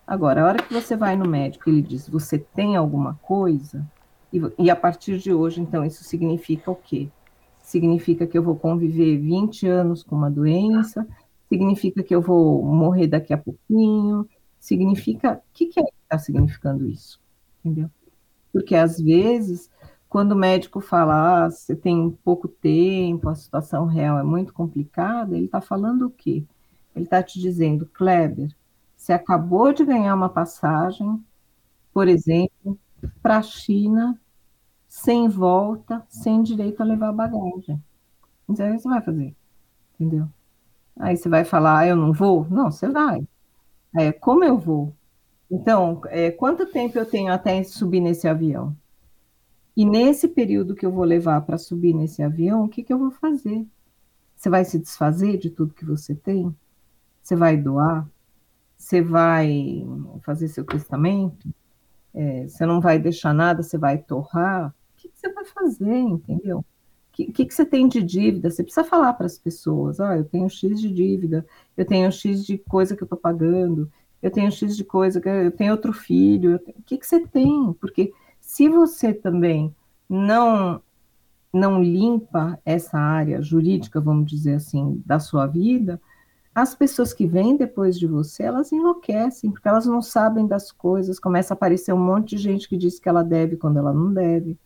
Agora, a hora que você vai no médico, ele diz, você tem alguma coisa? E, e a partir de hoje, então, isso significa o quê? Significa que eu vou conviver 20 anos com uma doença, significa que eu vou morrer daqui a pouquinho, significa. O que, que é que está significando isso? Entendeu? Porque às vezes, quando o médico fala, ah, você tem pouco tempo, a situação real é muito complicada, ele está falando o quê? Ele está te dizendo, Kleber, você acabou de ganhar uma passagem, por exemplo, para a China, sem volta, sem direito a levar bagagem. Então, aí você vai fazer, entendeu? Aí você vai falar, ah, eu não vou? Não, você vai. É, como eu vou? Então, é, quanto tempo eu tenho até subir nesse avião? E nesse período que eu vou levar para subir nesse avião, o que, que eu vou fazer? Você vai se desfazer de tudo que você tem? Você vai doar? Você vai fazer seu testamento? É, você não vai deixar nada, você vai torrar? O que, que você vai fazer, entendeu? O que, que, que, você tem de dívida? Você precisa falar para as pessoas: oh, eu tenho X de dívida, eu tenho X de coisa que eu estou pagando, eu tenho X de coisa, eu tenho outro filho. O que, que você tem? Porque se você também não não limpa essa área jurídica, vamos dizer assim, da sua vida, as pessoas que vêm depois de você, elas enlouquecem, porque elas não sabem das coisas, começa a aparecer um monte de gente que diz que ela deve quando ela não deve,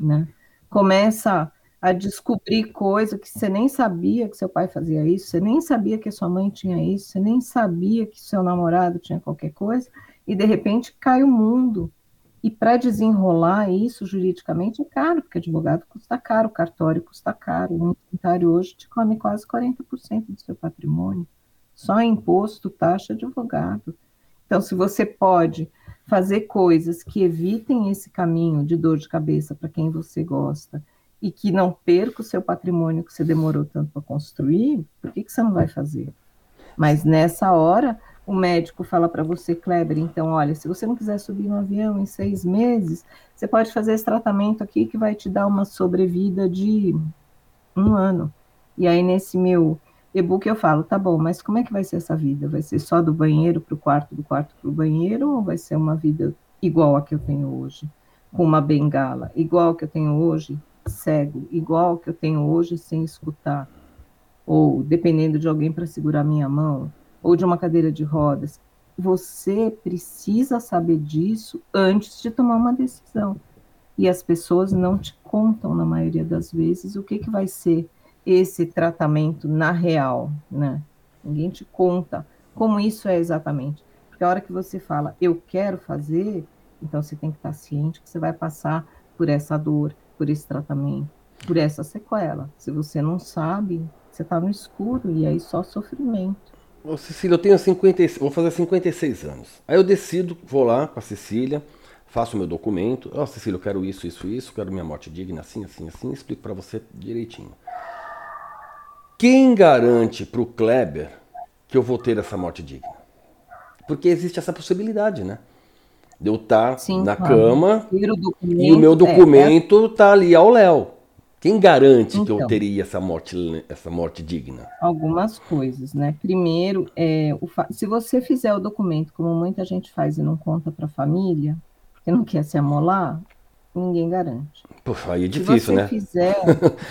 né? Começa a descobrir coisa que você nem sabia que seu pai fazia isso, você nem sabia que sua mãe tinha isso, você nem sabia que seu namorado tinha qualquer coisa, e de repente cai o mundo. E para desenrolar isso juridicamente é caro, porque advogado custa caro, cartório custa caro. Um inventário hoje te come quase 40% do seu patrimônio. Só imposto, taxa, advogado. Então, se você pode fazer coisas que evitem esse caminho de dor de cabeça para quem você gosta e que não perca o seu patrimônio que você demorou tanto para construir, por que, que você não vai fazer? Mas nessa hora, o médico fala para você, Kleber, então, olha, se você não quiser subir no avião em seis meses, você pode fazer esse tratamento aqui que vai te dar uma sobrevida de um ano. E aí, nesse meu e-book, eu falo, tá bom, mas como é que vai ser essa vida? Vai ser só do banheiro para o quarto, do quarto para o banheiro, ou vai ser uma vida igual a que eu tenho hoje, com uma bengala, igual a que eu tenho hoje, cego, igual a que eu tenho hoje, sem escutar, ou dependendo de alguém para segurar minha mão? Ou de uma cadeira de rodas. Você precisa saber disso antes de tomar uma decisão. E as pessoas não te contam, na maioria das vezes, o que, que vai ser esse tratamento na real, né? Ninguém te conta como isso é exatamente. Porque a hora que você fala, eu quero fazer, então você tem que estar ciente que você vai passar por essa dor, por esse tratamento, por essa sequela. Se você não sabe, você está no escuro e aí só sofrimento. Ô, Cecília, eu tenho 50, vou fazer 56 anos. Aí eu decido, vou lá com a Cecília, faço o meu documento. Ó, oh, Cecília, eu quero isso, isso, isso, quero minha morte digna, assim, assim, assim, explico para você direitinho. Quem garante para o Kleber que eu vou ter essa morte digna? Porque existe essa possibilidade, né? De eu estar tá na claro. cama e o meu documento é, é... ali ao léu. Quem garante então, que eu então. teria essa morte, essa morte digna? Algumas coisas, né? Primeiro, é, o se você fizer o documento como muita gente faz e não conta para a família, porque não quer se amolar, ninguém garante. Poxa, aí é difícil, né? Fizer,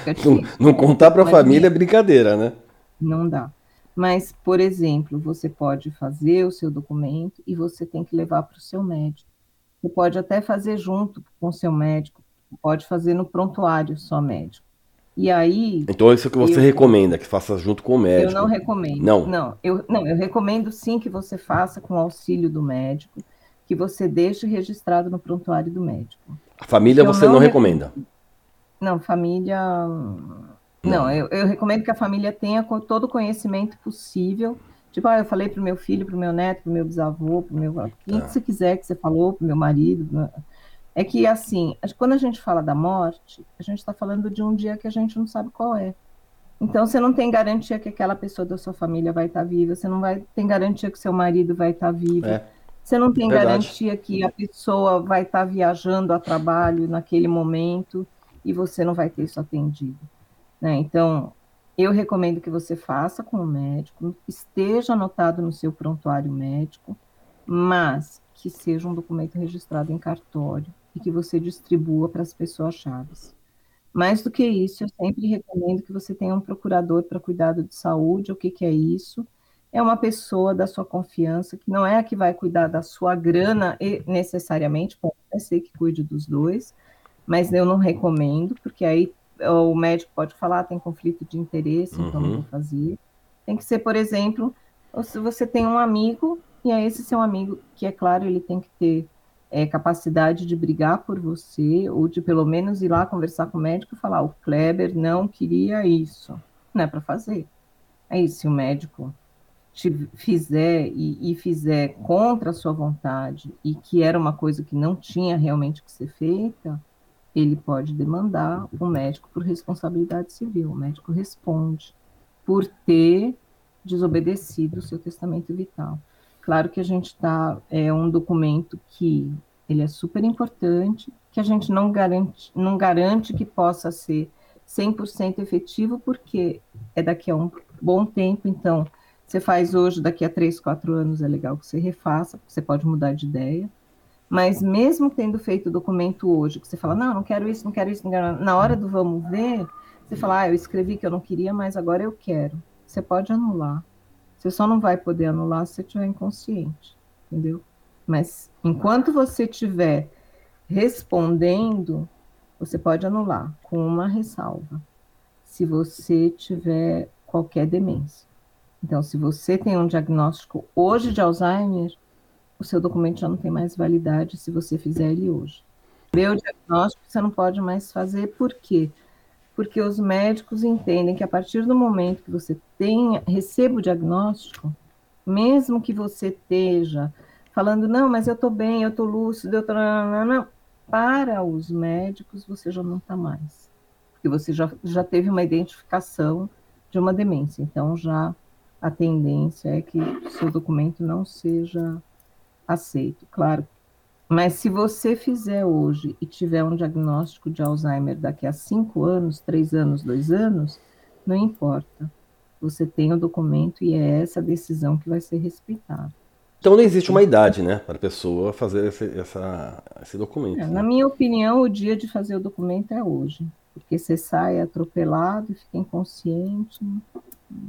difícil, não, não contar para a família é brincadeira, né? Não dá. Mas, por exemplo, você pode fazer o seu documento e você tem que levar para o seu médico. Você pode até fazer junto com o seu médico, pode fazer no prontuário só médico. E aí. Então, isso é o que você eu, recomenda, que faça junto com o médico? Eu não recomendo. Não. Não eu, não, eu recomendo sim que você faça com auxílio do médico, que você deixe registrado no prontuário do médico. A família você não, não recomenda? Não, família. Não, eu, eu, recomendo que a família tenha todo o conhecimento possível. Tipo, ah, eu falei para o meu filho, para o meu neto, para o meu bisavô, para o meu. Quem tá. que você quiser que você falou, para o meu marido. É que, assim, quando a gente fala da morte, a gente está falando de um dia que a gente não sabe qual é. Então, você não tem garantia que aquela pessoa da sua família vai estar tá viva, você não vai tem garantia que seu marido vai estar tá vivo, é. você não tem Verdade. garantia que a pessoa vai estar tá viajando a trabalho naquele momento e você não vai ter isso atendido. Né? Então, eu recomendo que você faça com o médico, esteja anotado no seu prontuário médico, mas que seja um documento registrado em cartório e que você distribua para as pessoas chaves. Mais do que isso, eu sempre recomendo que você tenha um procurador para cuidado de saúde. O que, que é isso? É uma pessoa da sua confiança, que não é a que vai cuidar da sua grana e necessariamente, pode ser que cuide dos dois, mas eu não recomendo, porque aí o médico pode falar, ah, tem conflito de interesse, então não vou uhum. fazer. Tem que ser, por exemplo, se você tem um amigo, e é esse seu amigo, que é claro, ele tem que ter é, capacidade de brigar por você, ou de pelo menos ir lá conversar com o médico e falar: o Kleber não queria isso. Não é para fazer. Aí, se o médico te fizer e, e, fizer contra a sua vontade e que era uma coisa que não tinha realmente que ser feita, ele pode demandar o médico por responsabilidade civil. O médico responde por ter desobedecido o seu testamento vital. Claro que a gente está, é um documento que ele é super importante, que a gente não garante, não garante que possa ser 100% efetivo, porque é daqui a um bom tempo, então, você faz hoje, daqui a 3, 4 anos é legal que você refaça, você pode mudar de ideia, mas mesmo tendo feito o documento hoje, que você fala, não, não quero isso, não quero isso, não quero... na hora do vamos ver, você fala, ah, eu escrevi que eu não queria, mas agora eu quero. Você pode anular. Você só não vai poder anular se você estiver inconsciente, entendeu? Mas enquanto você estiver respondendo, você pode anular com uma ressalva. Se você tiver qualquer demência. Então, se você tem um diagnóstico hoje de Alzheimer, o seu documento já não tem mais validade se você fizer ele hoje. Meu diagnóstico você não pode mais fazer, por quê? Os médicos entendem que a partir do momento que você tenha, receba o diagnóstico, mesmo que você esteja falando, não, mas eu estou bem, eu estou lúcido, eu estou. Para os médicos, você já não está mais. Porque você já, já teve uma identificação de uma demência. Então, já a tendência é que seu documento não seja aceito, claro. Mas se você fizer hoje e tiver um diagnóstico de Alzheimer daqui a cinco anos, três anos, dois anos, não importa. Você tem o documento e é essa decisão que vai ser respeitada. Então não existe uma idade, né, para a pessoa fazer esse, essa, esse documento. É, né? Na minha opinião, o dia de fazer o documento é hoje, porque você sai atropelado e fica inconsciente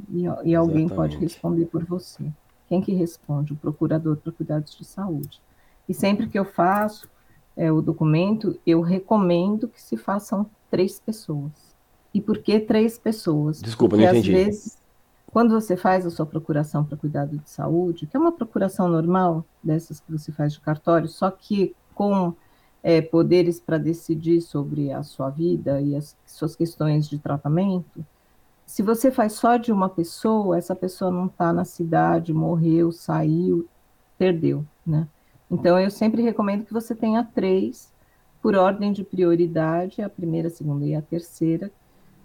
e, e alguém pode responder por você. Quem que responde? O procurador para cuidados de saúde. E sempre que eu faço é, o documento, eu recomendo que se façam três pessoas. E por que três pessoas? Desculpa, Porque, não entendi. Às vezes, quando você faz a sua procuração para cuidado de saúde, que é uma procuração normal, dessas que você faz de cartório, só que com é, poderes para decidir sobre a sua vida e as suas questões de tratamento, se você faz só de uma pessoa, essa pessoa não está na cidade, morreu, saiu, perdeu, né? Então, eu sempre recomendo que você tenha três, por ordem de prioridade, a primeira, a segunda e a terceira,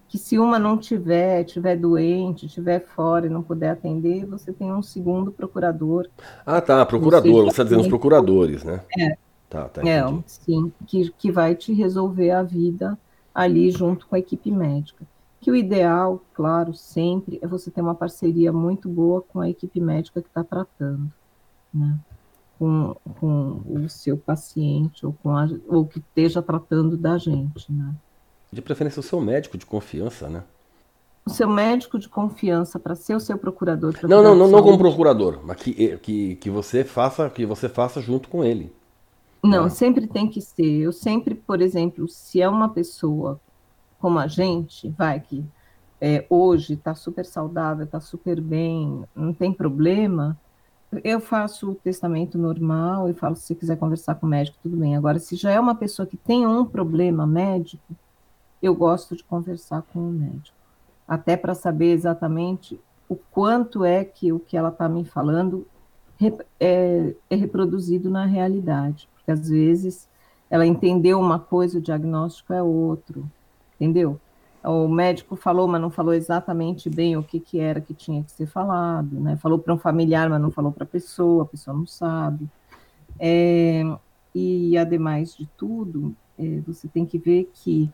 que se uma não tiver, tiver doente, tiver fora e não puder atender, você tem um segundo procurador. Ah, tá, procurador, você está dizendo os procuradores, né? É. Tá, tá, é, sim, que, que vai te resolver a vida ali junto com a equipe médica que o ideal, claro, sempre é você ter uma parceria muito boa com a equipe médica que está tratando, né? Com, com o seu paciente ou, com a, ou que esteja tratando da gente, né? De preferência o seu médico de confiança, né? O seu médico de confiança para ser o seu procurador. Não, não, não, não como procurador, mas que, que, que você faça que você faça junto com ele. Não, né? sempre tem que ser. Eu sempre, por exemplo, se é uma pessoa como a gente, vai que é, hoje está super saudável, está super bem, não tem problema, eu faço o testamento normal e falo, se você quiser conversar com o médico, tudo bem. Agora, se já é uma pessoa que tem um problema médico, eu gosto de conversar com o médico, até para saber exatamente o quanto é que o que ela está me falando é, é reproduzido na realidade, porque às vezes ela entendeu uma coisa, o diagnóstico é outro entendeu? O médico falou, mas não falou exatamente bem o que, que era que tinha que ser falado, né? Falou para um familiar, mas não falou para a pessoa, a pessoa não sabe. É, e, ademais de tudo, é, você tem que ver que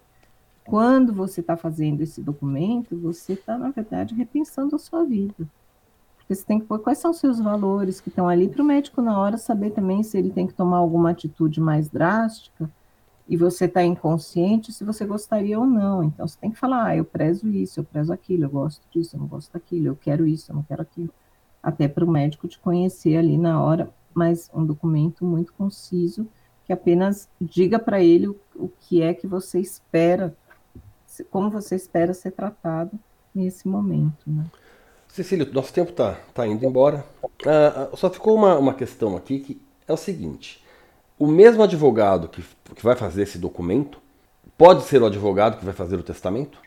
quando você está fazendo esse documento, você está, na verdade, repensando a sua vida. Porque você tem que pôr quais são os seus valores que estão ali para o médico, na hora, saber também se ele tem que tomar alguma atitude mais drástica e você está inconsciente se você gostaria ou não. Então você tem que falar, ah, eu prezo isso, eu prezo aquilo, eu gosto disso, eu não gosto daquilo, eu quero isso, eu não quero aquilo. Até para o médico te conhecer ali na hora, mas um documento muito conciso que apenas diga para ele o, o que é que você espera, como você espera ser tratado nesse momento. Né? Cecília, nosso tempo está tá indo embora. Ah, ah, só ficou uma, uma questão aqui que é o seguinte o mesmo advogado que, que vai fazer esse documento pode ser o advogado que vai fazer o testamento?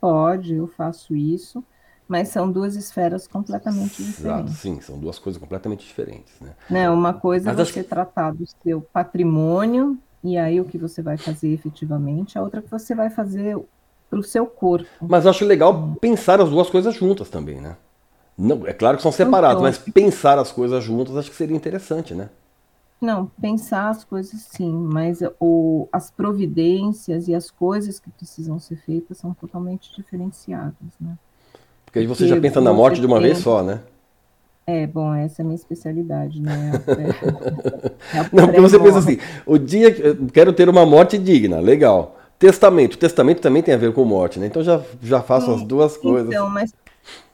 Pode, eu faço isso, mas são duas esferas completamente diferentes. Exato, sim, são duas coisas completamente diferentes. Né? Não, uma coisa mas é você acho... tratar do seu patrimônio e aí o que você vai fazer efetivamente, a outra que você vai fazer para o seu corpo. Mas eu acho legal pensar as duas coisas juntas também, né? Não, é claro que são separados, então, mas pensar as coisas juntas acho que seria interessante, né? Não, pensar as coisas sim, mas o, as providências e as coisas que precisam ser feitas são totalmente diferenciadas, né? Porque aí você Porque já pensa na morte de uma vez só, né? É, bom, essa é a minha especialidade, né? É a Não, porque você pensa assim, o dia que eu quero ter uma morte digna, legal. Testamento, testamento também tem a ver com morte, né? Então já, já faço Sim, as duas coisas. Então, mas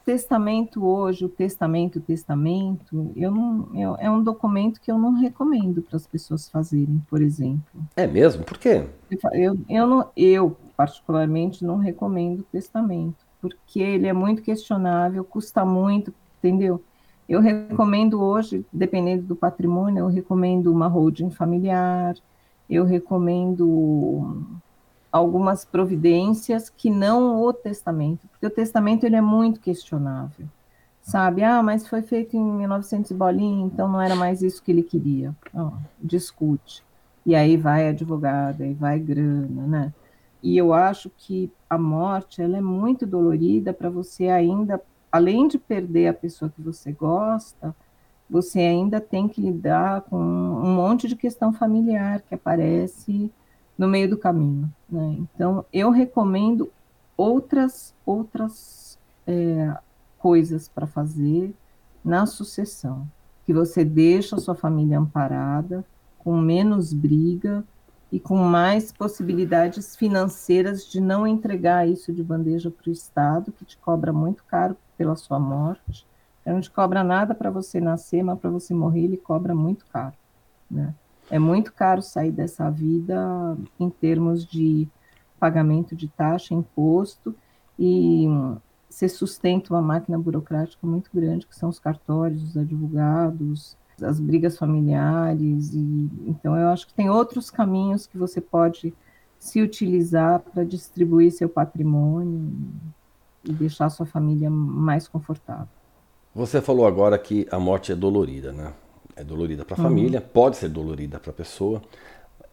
testamento hoje, o testamento, o testamento, eu não, eu, é um documento que eu não recomendo para as pessoas fazerem, por exemplo. É mesmo? Por quê? Eu, eu, não, eu, particularmente, não recomendo testamento, porque ele é muito questionável, custa muito, entendeu? Eu recomendo hoje, dependendo do patrimônio, eu recomendo uma holding familiar, eu recomendo algumas providências que não o testamento, porque o testamento ele é muito questionável, sabe? Ah, mas foi feito em 1900 bolinha, então não era mais isso que ele queria. Discute. E aí vai advogado, aí vai grana, né? E eu acho que a morte ela é muito dolorida para você ainda além de perder a pessoa que você gosta, você ainda tem que lidar com um monte de questão familiar que aparece no meio do caminho. Né? Então, eu recomendo outras, outras é, coisas para fazer na sucessão, que você deixa a sua família amparada, com menos briga e com mais possibilidades financeiras de não entregar isso de bandeja para o Estado, que te cobra muito caro pela sua morte. Ele não te cobra nada para você nascer, mas para você morrer ele cobra muito caro. Né? É muito caro sair dessa vida em termos de pagamento de taxa, imposto, e você sustenta uma máquina burocrática muito grande, que são os cartórios, os advogados, as brigas familiares. E, então, eu acho que tem outros caminhos que você pode se utilizar para distribuir seu patrimônio e deixar sua família mais confortável. Você falou agora que a morte é dolorida, né? É dolorida para a uhum. família, pode ser dolorida para a pessoa.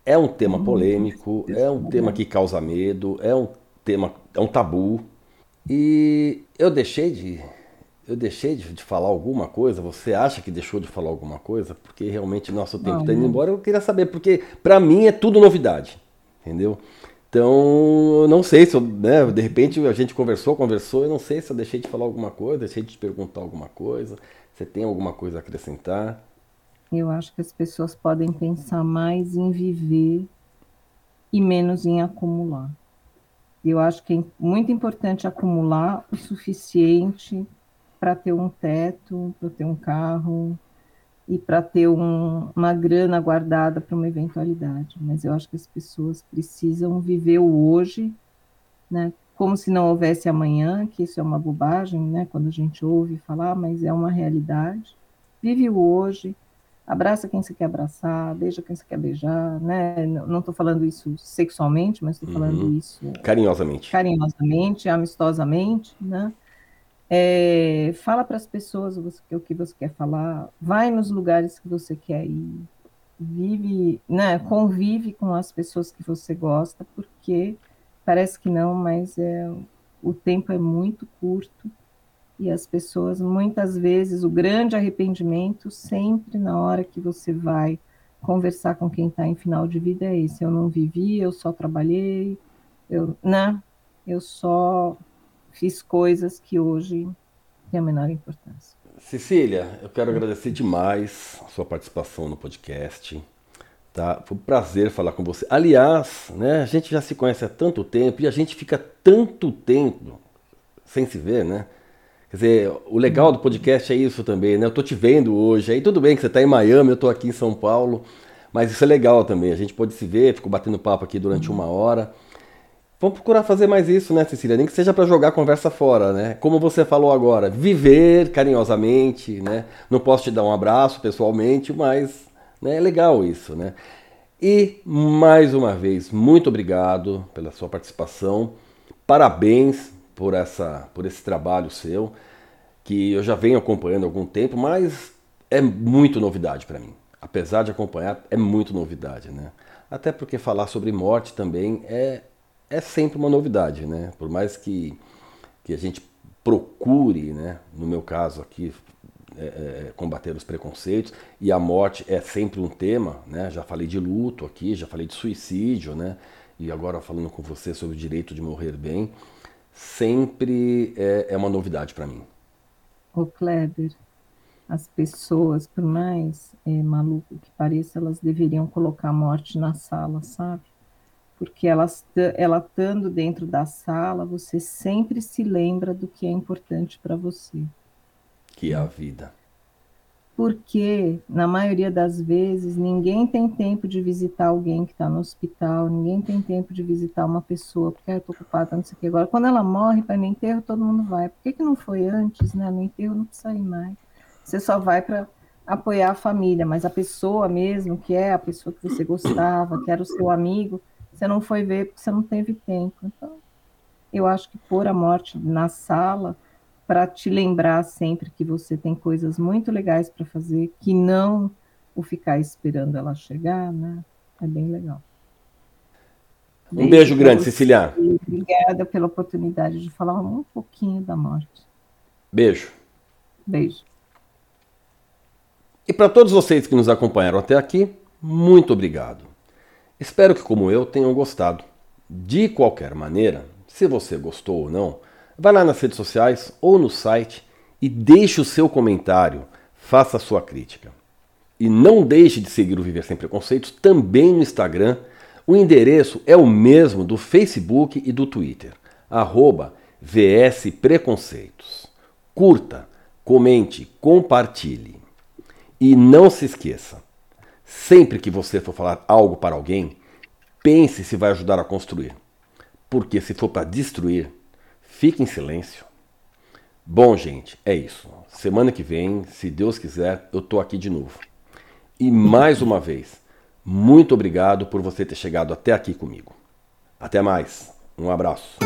É um tema uhum. polêmico, é um tema que causa medo, é um tema, é um tabu. E eu deixei de eu deixei de, de, falar alguma coisa? Você acha que deixou de falar alguma coisa? Porque realmente nosso tempo está indo embora. Eu queria saber, porque para mim é tudo novidade, entendeu? Então, eu não sei se eu, né, de repente a gente conversou, conversou, eu não sei se eu deixei de falar alguma coisa, deixei de te perguntar alguma coisa. Você tem alguma coisa a acrescentar? Eu acho que as pessoas podem pensar mais em viver e menos em acumular. Eu acho que é muito importante acumular o suficiente para ter um teto, para ter um carro, e para ter um, uma grana guardada para uma eventualidade. Mas eu acho que as pessoas precisam viver o hoje, né? Como se não houvesse amanhã, que isso é uma bobagem, né? Quando a gente ouve falar, mas é uma realidade. Vive o hoje, abraça quem você quer abraçar, beija quem você quer beijar, né? Não estou falando isso sexualmente, mas estou falando uhum. isso carinhosamente, carinhosamente, amistosamente, né? É, fala para as pessoas o que você quer falar, vai nos lugares que você quer ir, vive, né, convive com as pessoas que você gosta, porque parece que não, mas é, o tempo é muito curto e as pessoas, muitas vezes, o grande arrependimento, sempre na hora que você vai conversar com quem está em final de vida, é esse: eu não vivi, eu só trabalhei, eu, né, eu só fiz coisas que hoje têm a menor importância. Cecília, eu quero agradecer demais a sua participação no podcast. Tá? Foi um prazer falar com você. Aliás, né, a gente já se conhece há tanto tempo e a gente fica tanto tempo sem se ver, né? Quer dizer, o legal do podcast é isso também, né? Eu tô te vendo hoje, aí tudo bem que você está em Miami, eu estou aqui em São Paulo, mas isso é legal também. A gente pode se ver, ficou batendo papo aqui durante uma hora. Vamos procurar fazer mais isso, né, Cecília? Nem que seja para jogar a conversa fora, né? Como você falou agora, viver carinhosamente, né? Não posso te dar um abraço pessoalmente, mas né, é legal isso, né? E mais uma vez, muito obrigado pela sua participação. Parabéns por essa, por esse trabalho seu, que eu já venho acompanhando há algum tempo, mas é muito novidade para mim. Apesar de acompanhar, é muito novidade, né? Até porque falar sobre morte também é, é sempre uma novidade, né? Por mais que, que a gente procure, né? no meu caso aqui, é, é, combater os preconceitos, e a morte é sempre um tema, né? Já falei de luto aqui, já falei de suicídio, né? E agora falando com você sobre o direito de morrer bem, sempre é, é uma novidade para mim. O Kleber, as pessoas, por mais é, maluco que pareça, elas deveriam colocar a morte na sala, sabe? Porque elas, ela estando dentro da sala, você sempre se lembra do que é importante para você. Que é a vida porque na maioria das vezes ninguém tem tempo de visitar alguém que está no hospital, ninguém tem tempo de visitar uma pessoa, porque eu estou ocupada, não sei o que. Agora, quando ela morre para no enterro, todo mundo vai. Por que, que não foi antes, né? No enterro não precisa ir mais. Você só vai para apoiar a família, mas a pessoa mesmo, que é a pessoa que você gostava, que era o seu amigo, você não foi ver porque você não teve tempo. Então, eu acho que pôr a morte na sala para te lembrar sempre que você tem coisas muito legais para fazer, que não o ficar esperando ela chegar, né? É bem legal. Um beijo, beijo grande, Cecília. Obrigada pela oportunidade de falar um pouquinho da morte. Beijo. Beijo. E para todos vocês que nos acompanharam até aqui, muito obrigado. Espero que, como eu, tenham gostado. De qualquer maneira, se você gostou ou não, Vá lá nas redes sociais ou no site e deixe o seu comentário, faça a sua crítica. E não deixe de seguir o Viver Sem Preconceitos também no Instagram. O endereço é o mesmo do Facebook e do Twitter, arroba VS Preconceitos. Curta, comente, compartilhe. E não se esqueça, sempre que você for falar algo para alguém, pense se vai ajudar a construir. Porque se for para destruir, Fique em silêncio. Bom, gente, é isso. Semana que vem, se Deus quiser, eu tô aqui de novo. E mais uma vez, muito obrigado por você ter chegado até aqui comigo. Até mais. Um abraço.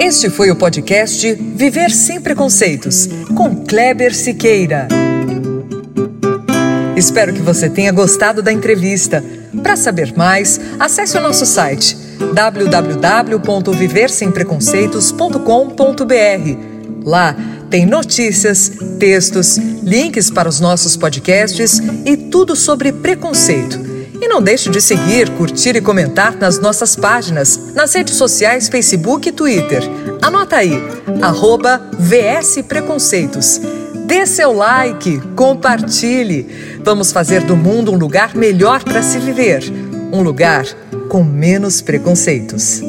Este foi o podcast Viver Sem Preconceitos, com Kleber Siqueira. Espero que você tenha gostado da entrevista. Para saber mais, acesse o nosso site www.viversempreconceitos.com.br. Lá tem notícias, textos, links para os nossos podcasts e tudo sobre preconceito. E não deixe de seguir, curtir e comentar nas nossas páginas, nas redes sociais Facebook e Twitter. Anota aí, arroba VS Preconceitos. Dê seu like, compartilhe. Vamos fazer do mundo um lugar melhor para se viver. Um lugar com menos preconceitos.